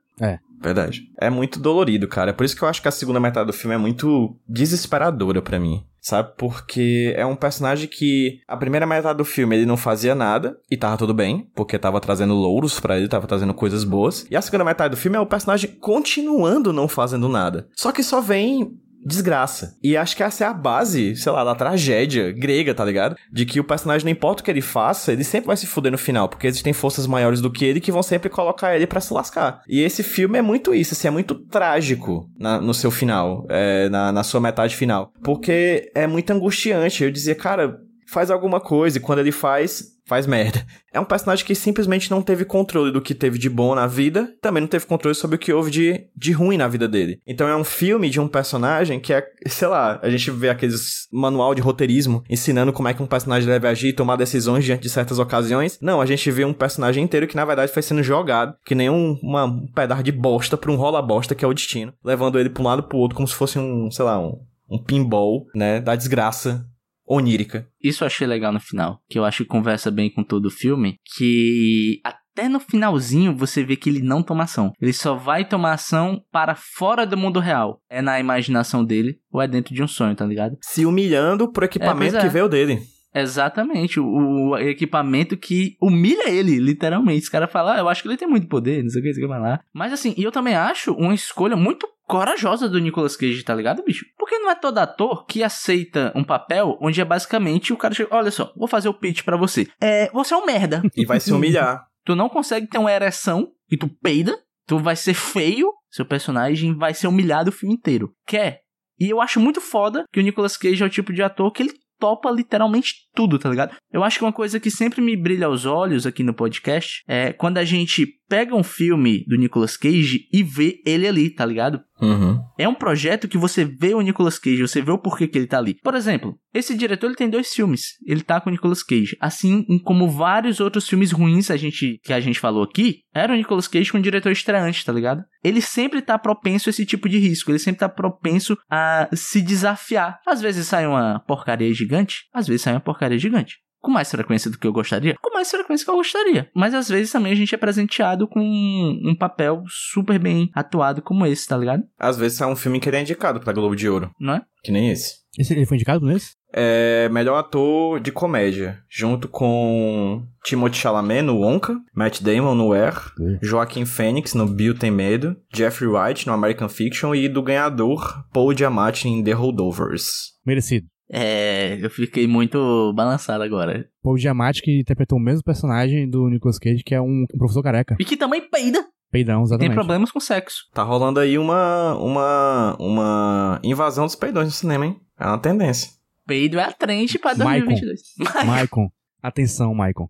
Verdade. É muito dolorido, cara. É por isso que eu acho que a segunda metade do filme é muito desesperadora pra mim. Sabe? Porque é um personagem que a primeira metade do filme ele não fazia nada e tava tudo bem, porque tava trazendo louros pra ele, tava trazendo coisas boas. E a segunda metade do filme é o personagem continuando não fazendo nada. Só que só vem desgraça. E acho que essa é a base, sei lá, da tragédia grega, tá ligado? De que o personagem, não importa o que ele faça, ele sempre vai se fuder no final, porque existem forças maiores do que ele que vão sempre colocar ele pra se lascar. E esse filme é muito isso, assim, é muito trágico na- no seu final, é, na, na sua metade final. Porque é muito angustiante. Eu dizia, cara, faz alguma coisa, e quando ele faz, faz merda. É um personagem que simplesmente não teve controle do que teve de bom na vida, também não teve controle sobre o que houve de, de ruim na vida dele. Então é um filme de um personagem que é, sei lá, a gente vê aqueles manual de roteirismo ensinando como é que um personagem deve agir e tomar decisões diante de certas ocasiões. Não, a gente vê um personagem inteiro que na verdade foi sendo jogado, que nem um, uma, um pedaço de bosta pra um rola bosta que é o destino, levando ele pra um lado pro outro como se fosse um, sei lá, um, um pinball, né, da desgraça onírica. Isso eu achei legal no final, que eu acho que conversa bem com todo o filme, que até no finalzinho você vê que ele não toma ação. Ele só vai tomar ação para fora do mundo real. É na imaginação dele ou é dentro de um sonho, tá ligado? Se humilhando pro equipamento pois é. que veio dele. Exatamente, o, o equipamento que humilha ele, literalmente. Os caras falam, ah, eu acho que ele tem muito poder, não sei o que, não sei o que vai lá. Mas assim, e eu também acho uma escolha muito corajosa do Nicolas Cage, tá ligado, bicho? Porque não é todo ator que aceita um papel onde é basicamente o cara chega, olha só, vou fazer o pitch pra você. É, você é um merda. E vai se humilhar. Tu não consegue ter uma ereção e tu peida, tu vai ser feio, seu personagem vai ser humilhado o filme inteiro. Quer? E eu acho muito foda que o Nicolas Cage é o tipo de ator que ele topa literalmente tudo, tá ligado? Eu acho que uma coisa que sempre me brilha aos olhos aqui no podcast é quando a gente pega um filme do Nicolas Cage e vê ele ali, tá ligado? Uhum. É um projeto que você vê o Nicolas Cage, você vê o porquê que ele tá ali. Por exemplo, esse diretor ele tem dois filmes. Ele tá com o Nicolas Cage. Assim como vários outros filmes ruins a gente, que a gente falou aqui, era o Nicolas Cage com um diretor estreante, tá ligado? Ele sempre tá propenso a esse tipo de risco. Ele sempre tá propenso a se desafiar. Às vezes sai uma porcaria gigante, às vezes sai uma porcaria gigante. Com mais frequência do que eu gostaria? Com mais frequência que eu gostaria. Mas às vezes também a gente é presenteado com um papel super bem atuado como esse, tá ligado? Às vezes é um filme que ele é indicado pra Globo de Ouro. Não é? Que nem esse. Esse, ele foi indicado nesse? É melhor ator de comédia, junto com Timothée Chalamet no Wonka, Matt Damon no Air, Joaquim Phoenix no Bill Tem Medo, Jeffrey Wright no American Fiction e do ganhador Paul Giamatti em The Holdovers. Merecido. É, eu fiquei muito balançado agora. Paul Giamatti que interpretou o mesmo personagem do Nicolas Cage, que é um professor careca. E que também peida. Peidão, Tem exatamente. problemas com sexo. Tá rolando aí uma, uma, uma invasão dos peidões no cinema, hein? É uma tendência. Peido é a trend pra Maicon. 2022. Maicon. Atenção, Maicon.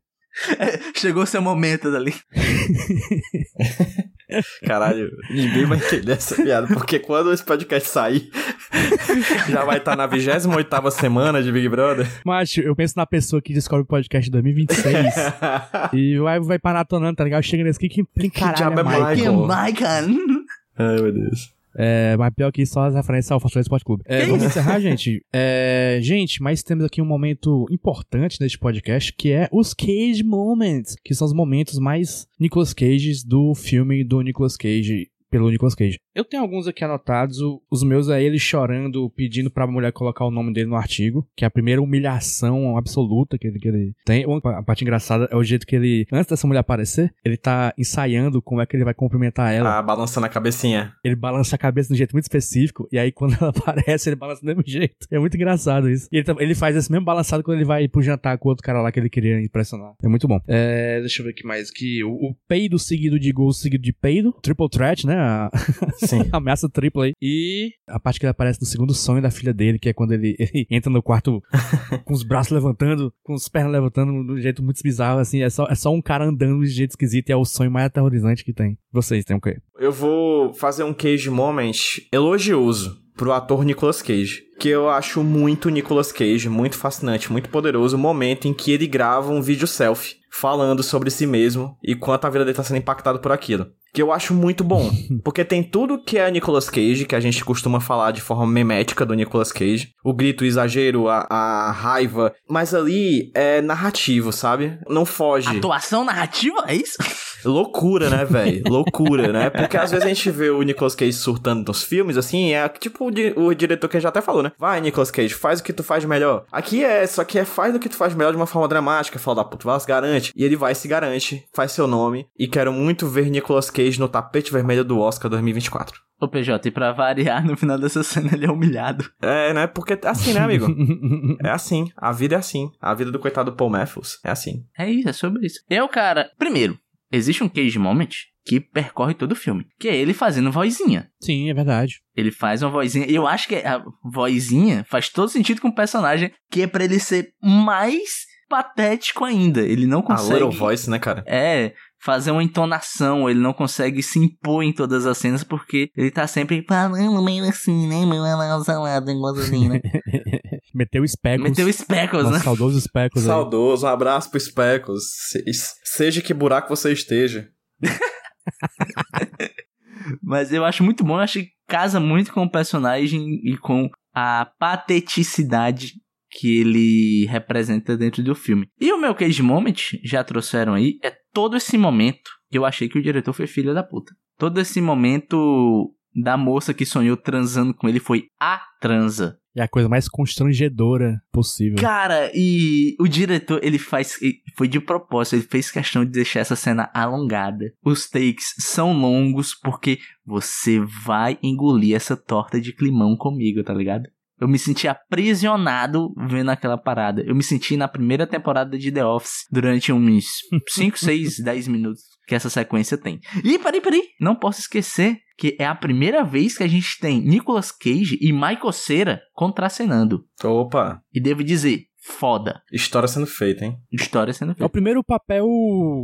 Chegou seu momento dali. Caralho, ninguém vai entender essa piada, porque quando esse podcast sair, já vai estar na 28ª semana de Big Brother. Macho, eu penso na pessoa que descobre o podcast em 2026 e vai, vai paratonando, tá ligado? Chega nesse aqui que que caralho diabo é. Michael? Maicon. Ai, meu Deus. É, mas pior que só as referências ao Fortaleza Esporte Clube. É, vamos encerrar, gente. É, gente, mas temos aqui um momento importante neste podcast, que é os Cage Moments, que são os momentos mais Nicolas Cages do filme do Nicolas Cage, pelo Nicolas Cage. Eu tenho alguns aqui anotados, os meus é ele chorando, pedindo pra mulher colocar o nome dele no artigo, que é a primeira humilhação absoluta que ele, que ele tem. A parte engraçada é o jeito que ele, antes dessa mulher aparecer, ele tá ensaiando como é que ele vai cumprimentar ela. Ah, balançando a cabecinha. Ele balança a cabeça de um jeito muito específico, e aí quando ela aparece, ele balança do mesmo jeito. É muito engraçado isso. E ele, tam- ele faz esse mesmo balançado quando ele vai pro jantar com o outro cara lá que ele queria impressionar. É muito bom. É, deixa eu ver aqui mais. Que o, o peido seguido de gol seguido de peido. Triple threat, né? A, Sim. ameaça tripla aí. E a parte que ele aparece no segundo sonho da filha dele, que é quando ele, ele entra no quarto com os braços levantando, com as pernas levantando de um jeito muito bizarro, assim. É só, é só um cara andando de jeito esquisito e é o sonho mais aterrorizante que tem. Vocês têm o quê? Eu vou fazer um Cage Moment elogioso pro ator Nicolas Cage. Que eu acho muito Nicolas Cage, muito fascinante, muito poderoso o momento em que ele grava um vídeo selfie falando sobre si mesmo e quanto a vida dele tá sendo impactada por aquilo. Que eu acho muito bom. Porque tem tudo que é Nicolas Cage, que a gente costuma falar de forma memética do Nicolas Cage. O grito, o exagero, a, a raiva. Mas ali é narrativo, sabe? Não foge. Atuação narrativa? É isso? Loucura, né, velho? Loucura, né? Porque às vezes a gente vê o Nicolas Cage surtando nos filmes, assim, é tipo o, di- o diretor que já até falou, né? Vai, Nicolas Cage, faz o que tu faz melhor. Aqui é, só que é faz o que tu faz melhor de uma forma dramática, fala da puta, vai, se garante. E ele vai, se garante, faz seu nome. E quero muito ver Nicolas Cage no tapete vermelho do Oscar 2024. Ô PJ, e pra variar, no final dessa cena ele é humilhado. É, né? Porque é assim, né, amigo? É assim. A vida é assim. A vida do coitado Paul Matthews é assim. É isso, é sobre isso. Eu, cara, primeiro, existe um Cage Moment que percorre todo o filme, que é ele fazendo vozinha. Sim, é verdade. Ele faz uma vozinha, e eu acho que a vozinha faz todo sentido com o personagem, que é pra ele ser mais patético ainda. Ele não A consegue. Little Voice, né, cara? É, fazer uma entonação, ele não consegue se impor em todas as cenas porque ele tá sempre falando meio assim, né, meu salada, assim, né? Meteu Speckles. Meteu Speckles, né? saudoso Speckles. Saudoso, um abraço pro Speckles. Se- Seja que buraco você esteja. Mas eu acho muito bom, eu acho que casa muito com o personagem e com a pateticidade que ele representa dentro do filme. E o meu cage moment, já trouxeram aí, é todo esse momento eu achei que o diretor foi filho da puta. Todo esse momento da moça que sonhou transando com ele foi a transa. É a coisa mais constrangedora possível. Cara, e o diretor, ele faz. Foi de propósito, ele fez questão de deixar essa cena alongada. Os takes são longos porque você vai engolir essa torta de climão comigo, tá ligado? Eu me senti aprisionado vendo aquela parada. Eu me senti na primeira temporada de The Office durante uns 5, 6, 10 minutos que essa sequência tem. E peraí, peraí, não posso esquecer que é a primeira vez que a gente tem Nicolas Cage e Michael Cera contracenando. Opa, E devo dizer, foda. história sendo feita, hein? História sendo É o feita. primeiro papel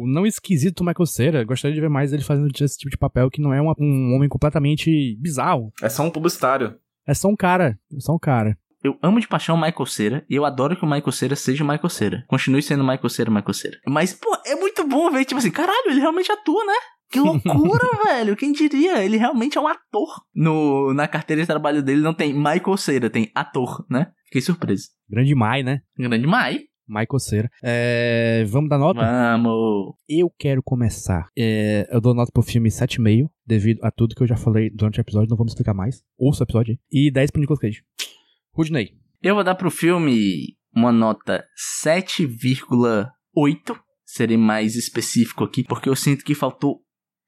não esquisito do Michael Cera. Gostaria de ver mais ele fazendo esse tipo de papel que não é uma- um homem completamente bizarro. É só um publicitário. É só um cara. É só um cara. Eu amo de paixão o Michael Cera e eu adoro que o Michael Cera seja o Michael Cera. Continue sendo Michael Cera, Michael Cera. Mas, pô, é muito bom ver, tipo assim, caralho, ele realmente atua, né? Que loucura, velho. Quem diria? Ele realmente é um ator. No, na carteira de trabalho dele não tem Michael Cera, tem ator, né? Fiquei surpreso. Grande Mai, né? Grande Mai. Michael Cera. É, vamos dar nota? Vamos. Eu quero começar. É, eu dou nota pro filme 7,5, devido a tudo que eu já falei durante o episódio, não vamos explicar mais. Ouça o episódio aí. E 10 pro Nicolas Cage. Rudney. Eu vou dar pro filme uma nota 7,8. Serei mais específico aqui, porque eu sinto que faltou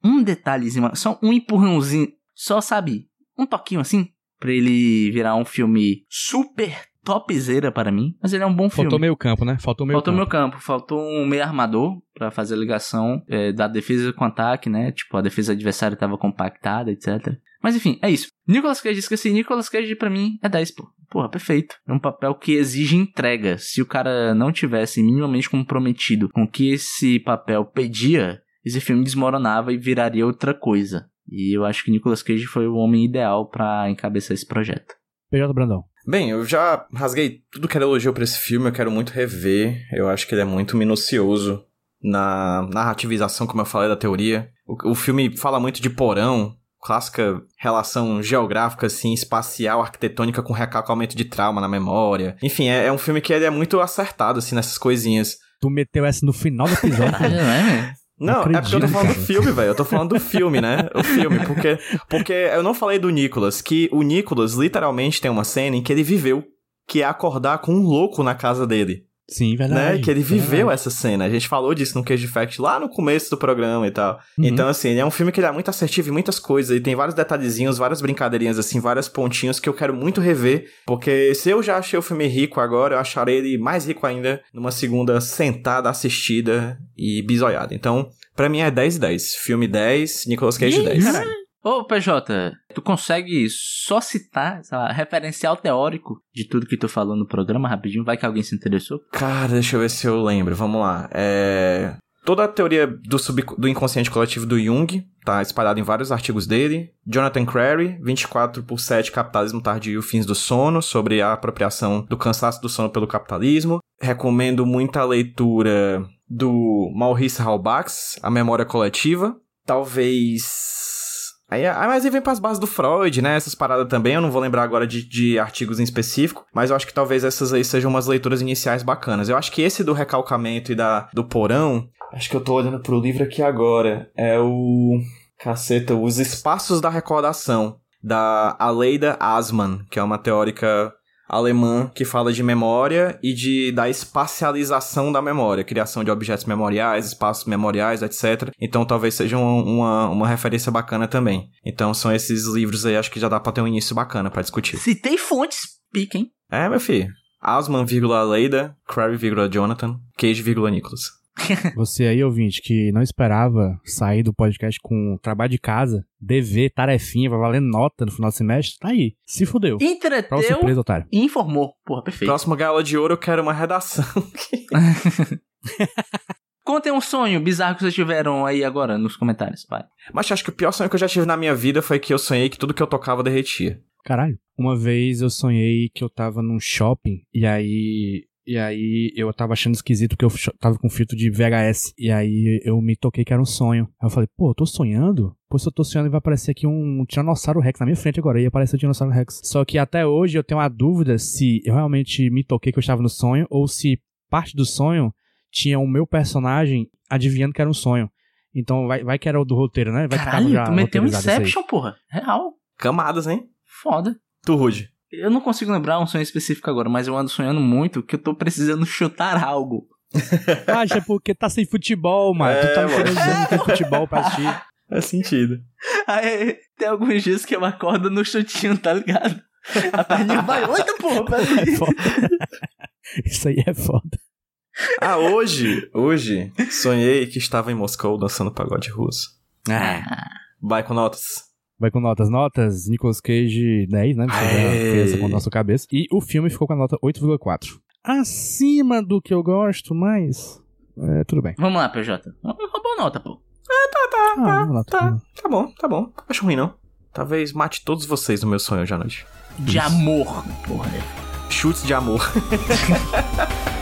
um detalhezinho, só um empurrãozinho, só sabe, um toquinho assim, pra ele virar um filme super topzera para mim. Mas ele é um bom filme. Faltou meio campo, né? Faltou meio Faltou campo. meu campo, faltou um meio armador pra fazer a ligação é, da defesa com ataque, né? Tipo, a defesa adversária tava compactada, etc. Mas enfim, é isso. Nicolas Cage, esqueci. Nicolas Cage pra mim é 10, pô. Porra, perfeito. É um papel que exige entrega. Se o cara não tivesse minimamente comprometido com o que esse papel pedia, esse filme desmoronava e viraria outra coisa. E eu acho que Nicolas Cage foi o homem ideal pra encabeçar esse projeto. PJ Brandão. Bem, eu já rasguei tudo que era elogio pra esse filme, eu quero muito rever. Eu acho que ele é muito minucioso na narrativização, como eu falei da teoria. O, o filme fala muito de porão, clássica relação geográfica, assim, espacial, arquitetônica com recalcamento de trauma na memória. Enfim, é, é um filme que ele é muito acertado, assim, nessas coisinhas. Tu meteu essa no final do episódio. Caralho, não é, velho? Não, Não é porque eu tô acredito, falando cara. do filme, velho. Eu tô falando do filme, né? O filme, porque, porque eu não falei do Nicholas, que o Nicholas literalmente tem uma cena em que ele viveu, que é acordar com um louco na casa dele, Sim, verdade. né? Que ele viveu verdade. essa cena. A gente falou disso no Cage Fact lá no começo do programa e tal. Uhum. Então, assim, é um filme que ele é muito assertivo em muitas coisas. E tem vários detalhezinhos, várias brincadeirinhas, assim, vários pontinhos que eu quero muito rever. Porque se eu já achei o filme rico agora, eu acharei ele mais rico ainda numa segunda sentada, assistida e bisoiada. Então, pra mim é 10 e 10. Filme 10, Nicolas Cage Ih, 10. caralho. Ô, PJ, tu consegue só citar, sei lá, referencial teórico de tudo que tu falou no programa rapidinho? Vai que alguém se interessou? Cara, deixa eu ver se eu lembro. Vamos lá. É... Toda a teoria do, sub... do inconsciente coletivo do Jung tá espalhada em vários artigos dele. Jonathan Crary, 24 por 7, Capitalismo Tardio Fins do Sono, sobre a apropriação do cansaço do sono pelo capitalismo. Recomendo muita leitura do Maurice Halbach, A Memória Coletiva. Talvez... Aí, aí, mas aí vem pras bases do Freud, né? Essas paradas também. Eu não vou lembrar agora de, de artigos em específico. Mas eu acho que talvez essas aí sejam umas leituras iniciais bacanas. Eu acho que esse do recalcamento e da, do porão Acho que eu tô olhando pro livro aqui agora. É o. Caceta, Os Espaços da Recordação, da Aleida Asman, que é uma teórica alemã que fala de memória e de da espacialização da memória, criação de objetos memoriais, espaços memoriais, etc. Então talvez seja uma, uma, uma referência bacana também. Então são esses livros aí, acho que já dá pra ter um início bacana pra discutir. Citei fontes, pica, hein? É, meu filho. Asman, vírgula Leida, Crary, vírgula Jonathan, Cage, vírgula Nicholas. Você aí, ouvinte, que não esperava sair do podcast com trabalho de casa, dever, tarefinha, vai valer nota no final do semestre, tá aí. Se fudeu. Pra Entreteu surpresa, otário. e informou. Porra, perfeito. Próximo Gala de Ouro, eu quero uma redação. Contem um sonho bizarro que vocês tiveram aí agora nos comentários, vai. Mas acho que o pior sonho que eu já tive na minha vida foi que eu sonhei que tudo que eu tocava derretia. Caralho. Uma vez eu sonhei que eu tava num shopping e aí. E aí eu tava achando esquisito que eu tava com filtro de VHS. E aí eu me toquei que era um sonho. Aí eu falei, pô, eu tô sonhando? Pô, se eu tô sonhando vai aparecer aqui um Tiranossauro Rex na minha frente agora. E apareceu o Tiranossauro Rex. Só que até hoje eu tenho uma dúvida se eu realmente me toquei que eu estava no sonho ou se parte do sonho tinha o meu personagem adivinhando que era um sonho. Então vai, vai que era o do roteiro, né? Vai que tava Caralho, já tu meteu um. Inception, porra. Real. Camadas, hein? Foda. Tu, Rude. Eu não consigo lembrar um sonho específico agora, mas eu ando sonhando muito que eu tô precisando chutar algo. Acha porque tá sem futebol, mano. tu tá É, me tem futebol pra assistir. Faz sentido. Aí tem alguns dias que eu acordo no chutinho, tá ligado? A perninha vai, oita porra, É peraí. Isso aí é foda. Ah, hoje, hoje, sonhei que estava em Moscou dançando pagode russo. Vai com notas. Vai com notas. Notas, Nicolas Cage 10, né? Essa com a nossa cabeça. E o filme ficou com a nota 8,4. Acima do que eu gosto, mas. É, tudo bem. Vamos lá, PJ. Boa nota, pô. Ah, uma nota. Tá, tá bom, tá bom. Não acho ruim, não. Talvez mate todos vocês no meu sonho hoje à noite. De amor, porra. Chutes de amor.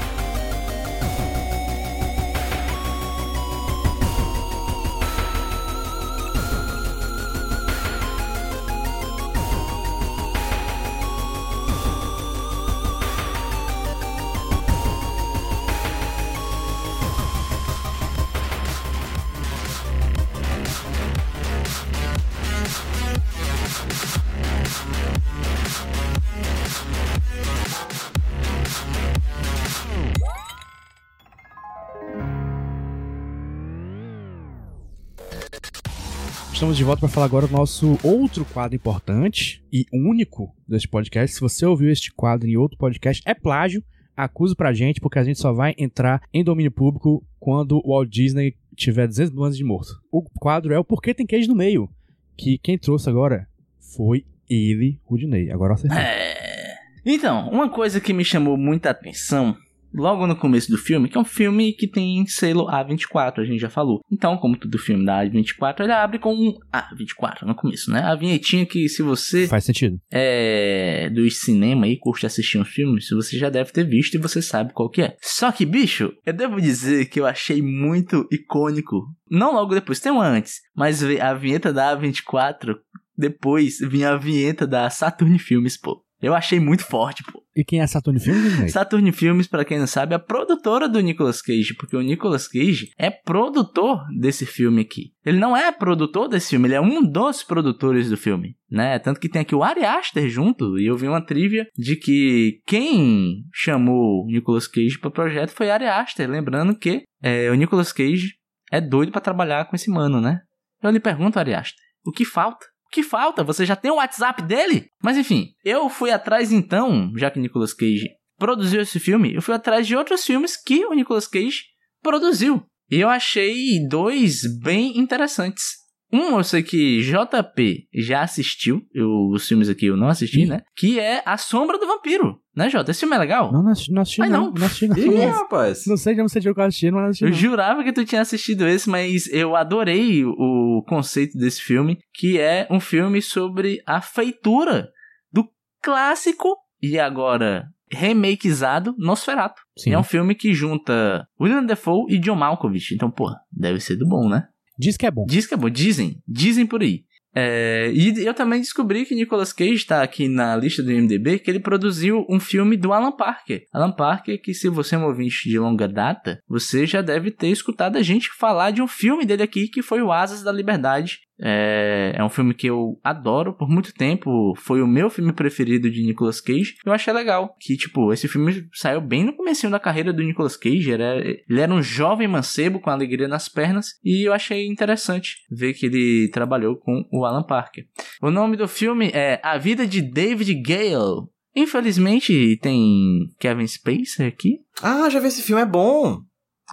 Estamos de volta para falar agora do nosso outro quadro importante e único deste podcast. Se você ouviu este quadro em outro podcast, é plágio. Acusa pra gente, porque a gente só vai entrar em domínio público quando o Walt Disney tiver 200 anos de morto. O quadro é o Porquê Tem Queijo no Meio, que quem trouxe agora foi ele, Rudinei. Agora eu acertei. É. Então, uma coisa que me chamou muita atenção logo no começo do filme, que é um filme que tem selo A24, a gente já falou. Então, como todo filme da A24, ele abre com um A24 no começo, né? A vinhetinha que se você Faz sentido. é do cinema aí, curte assistir um filme, se você já deve ter visto e você sabe qual que é. Só que, bicho, eu devo dizer que eu achei muito icônico. Não logo depois, tem uma antes, mas a vinheta da A24, depois vinha a vinheta da Saturn Filmes, pô. Eu achei muito forte, pô. E quem é Saturn Films, Rudinei? Saturn Filmes, pra quem não sabe, é a produtora do Nicolas Cage, porque o Nicolas Cage é produtor desse filme aqui. Ele não é produtor desse filme, ele é um dos produtores do filme, né? Tanto que tem aqui o Ari Aster junto, e eu vi uma trivia de que quem chamou o Nicolas Cage para o projeto foi Ari Aster, lembrando que é, o Nicolas Cage é doido pra trabalhar com esse mano, né? Eu lhe pergunto, Ari Aster, o que falta? Que falta? Você já tem o WhatsApp dele? Mas enfim, eu fui atrás então, já que Nicolas Cage produziu esse filme, eu fui atrás de outros filmes que o Nicolas Cage produziu. E eu achei dois bem interessantes. Um eu sei que JP já assistiu, eu, os filmes aqui eu não assisti, Ih. né? Que é A Sombra do Vampiro, né, Jota? Esse filme é legal? Não, não assisti, não. Assisti, Ai, não. não. não assisti, não. Ih, rapaz. Não sei, de eu assisti, mas não assisti. Eu não. jurava que tu tinha assistido esse, mas eu adorei o conceito desse filme, que é um filme sobre a feitura do clássico e agora remakeizado Nosferatu. Sim. É um filme que junta William Defoe e John Malkovich. Então, pô, deve ser do bom, né? Diz que é bom. Diz que é bom, dizem, dizem por aí. É, e eu também descobri que Nicolas Cage está aqui na lista do IMDb, que ele produziu um filme do Alan Parker. Alan Parker, que se você é um ouvinte de longa data, você já deve ter escutado a gente falar de um filme dele aqui, que foi o Asas da Liberdade, é, é, um filme que eu adoro por muito tempo. Foi o meu filme preferido de Nicolas Cage. Eu achei legal que, tipo, esse filme saiu bem no começo da carreira do Nicolas Cage. Era, ele era um jovem mancebo com alegria nas pernas. E eu achei interessante ver que ele trabalhou com o Alan Parker. O nome do filme é A Vida de David Gale. Infelizmente tem Kevin Spacey aqui. Ah, já vi esse filme, é bom.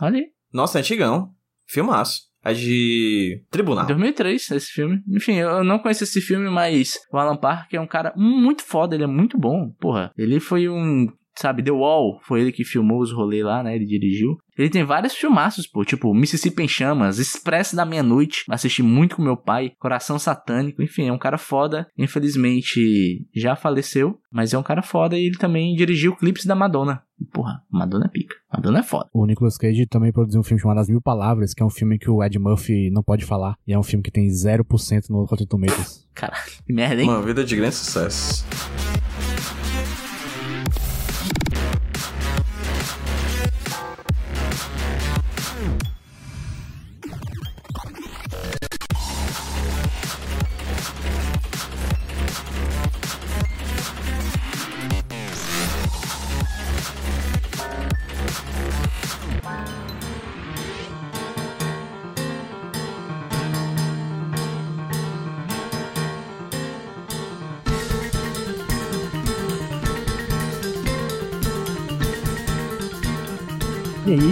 Olha aí. Nossa, é antigão. Filmaço. É de Tribunal. 2003, esse filme. Enfim, eu não conheço esse filme, mas o Alan Parker é um cara muito foda, ele é muito bom. Porra, ele foi um sabe, The Wall, foi ele que filmou os rolês lá, né? Ele dirigiu. Ele tem vários filmaços, pô, tipo Mississippi em Chamas, Expresso da Meia-Noite, assisti muito com meu pai, Coração Satânico, enfim, é um cara foda. Infelizmente já faleceu, mas é um cara foda e ele também dirigiu clipes da Madonna. E, porra, Madonna é pica. Madonna é foda. O Nicolas Cage também produziu um filme chamado As Mil Palavras, que é um filme que o Ed Murphy não pode falar. E é um filme que tem 0% no Rotten Tomatoes. Caralho, que merda, hein? Uma vida de grande sucesso.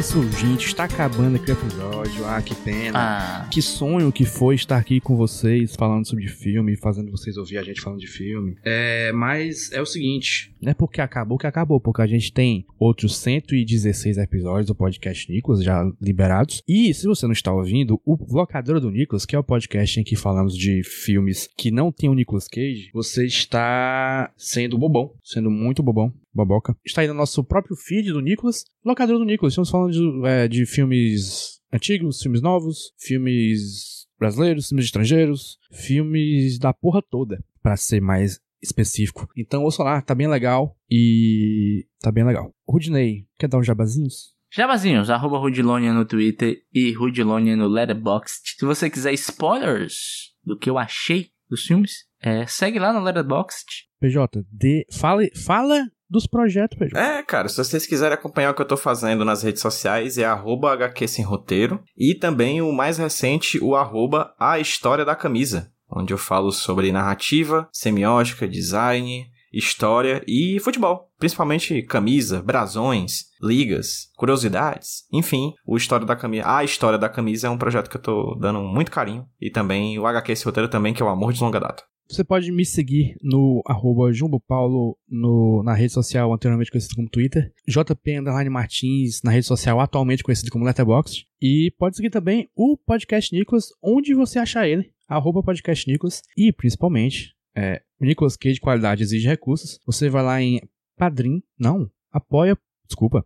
Gente. Está acabando aqui o episódio. Ah, que pena. Ah, Que sonho que foi estar aqui com vocês, falando sobre filme, fazendo vocês ouvir a gente falando de filme. É, mas é o seguinte, não é porque acabou que acabou, porque a gente tem outros 116 episódios do podcast Nicolas já liberados. E se você não está ouvindo, o Locadora do Nicolas, que é o podcast em que falamos de filmes que não tem o Nicolas Cage, você está sendo bobão, sendo muito bobão. Boboca. Está aí no nosso próprio feed do Nicolas, Locadora do Nicolas. Estamos falando de, é, de filmes antigos, filmes novos, filmes brasileiros, filmes estrangeiros, filmes da porra toda, pra ser mais específico. Então, ouça lá, tá bem legal e tá bem legal. Rudney, quer dar uns jabazinhos? Jabazinhos, arroba Rudilonia no Twitter e Rudilonia no Letterboxd. Se você quiser spoilers do que eu achei dos filmes, é, segue lá no Letterboxd. PJ, dê, fala, fala dos projetos, PJ. É, cara, se vocês quiserem acompanhar o que eu tô fazendo nas redes sociais, é arroba HQ Sem Roteiro. E também o mais recente, o arroba A História da Camisa, onde eu falo sobre narrativa, semiótica, design, história e futebol. Principalmente camisa, brasões, ligas, curiosidades. Enfim, o História da Camisa, A História da Camisa é um projeto que eu tô dando muito carinho. E também o HQ Roteiro também, que é o amor de longa data. Você pode me seguir no arroba Jumbo Paulo no, na rede social anteriormente conhecido como Twitter, JP Underline Martins na rede social atualmente conhecido como Letterboxd, e pode seguir também o Podcast Nicolas, onde você achar ele, arroba Podcast Nicolas, e principalmente, é, Nicolas Cage Qualidade Exige Recursos, você vai lá em Padrim, não, apoia, desculpa,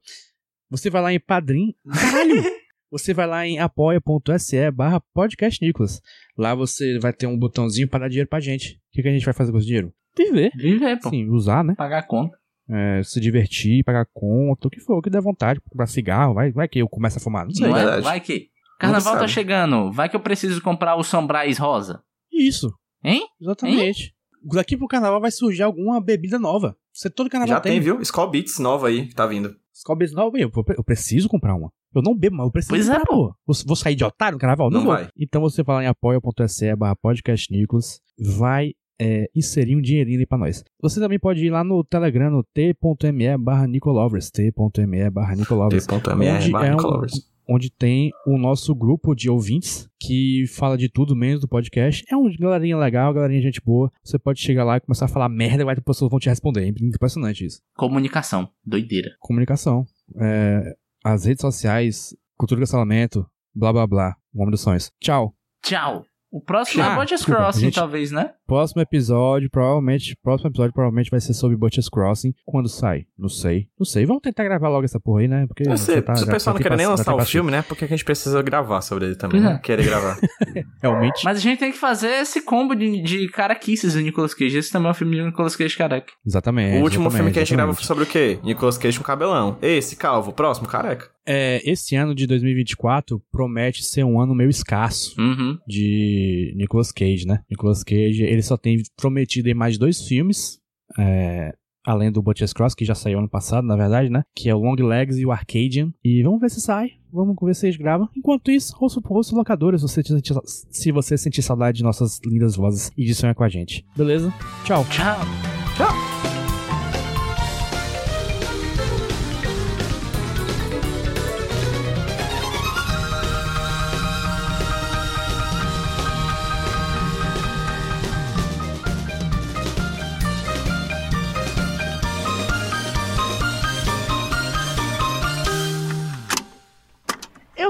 você vai lá em Padrim, caralho! Você vai lá em apoia.se barra podcast Nicolas. Lá você vai ter um botãozinho para dar dinheiro pra gente. O que, que a gente vai fazer com esse dinheiro? Viver. Viver, pô. Sim, usar, né? Pagar a conta. É, se divertir, pagar conta, o que for, o que der vontade, comprar cigarro, vai, vai que eu começo a fumar, não sei. Não é? verdade. Vai que. Carnaval tá chegando. Vai que eu preciso comprar o Sombrais rosa. Isso, Hein? exatamente. Daqui pro carnaval vai surgir alguma bebida nova. Você todo carnaval Já tem, viu? Skull Beats nova aí, que tá vindo. Skull Beats nova, eu, eu preciso comprar uma. Eu não bebo, mas eu preciso Pois é, pô. Vou, sair de otário no carnaval? Não, Não vai. Então você vai lá em apoia.se barra podcast Nicolas, vai é, inserir um dinheirinho ali pra nós. Você também pode ir lá no Telegram, no t.me barra Nicolovers, t.me barra Nicolovers, T.me barra é Nicolovers. onde tem o nosso grupo de ouvintes que fala de tudo menos do podcast. É um galerinha legal, galerinha gente boa. Você pode chegar lá e começar a falar merda e vai ter pessoas vão te responder. É impressionante isso. Comunicação. Doideira. Comunicação. É, as redes sociais, cultura do cancelamento, blá blá blá. O homem dos sonhos. Tchau. Tchau. O próximo Ah, é Bodies desculpa, Crossing, gente. talvez, né? Próximo episódio, provavelmente, próximo episódio provavelmente vai ser sobre Butcher's Crossing. Quando sai? Não sei. Não sei. Vamos tentar gravar logo essa porra aí, né? Porque Eu sei, já tá- se o já pessoal tá não quer nem lançar tá o filme, né? Porque a gente precisa gravar sobre ele também, né? É. Querer gravar. Realmente. Mas a gente tem que fazer esse combo de, de caraquices do Nicolas Cage. Esse também é um filme de Nicolas Cage careca. Exatamente. o último exatamente, filme que a gente grava foi sobre o quê? Nicolas Cage com cabelão. Esse, calvo. Próximo, careca. É, esse ano de 2024 promete ser um ano meio escasso Uhum. de Nicolas Cage, né? Nicolas Cage, ele só tem prometido em mais dois filmes, é, além do Butcher's Cross, que já saiu ano passado, na verdade, né? Que é o Long Legs e o Arcadian. E vamos ver se sai. Vamos ver se eles gravam. Enquanto isso, ouça ouça locadores, se você, sentir- se você sentir saudade de nossas lindas vozes e de sonhar com a gente. Beleza? Tchau. Tchau.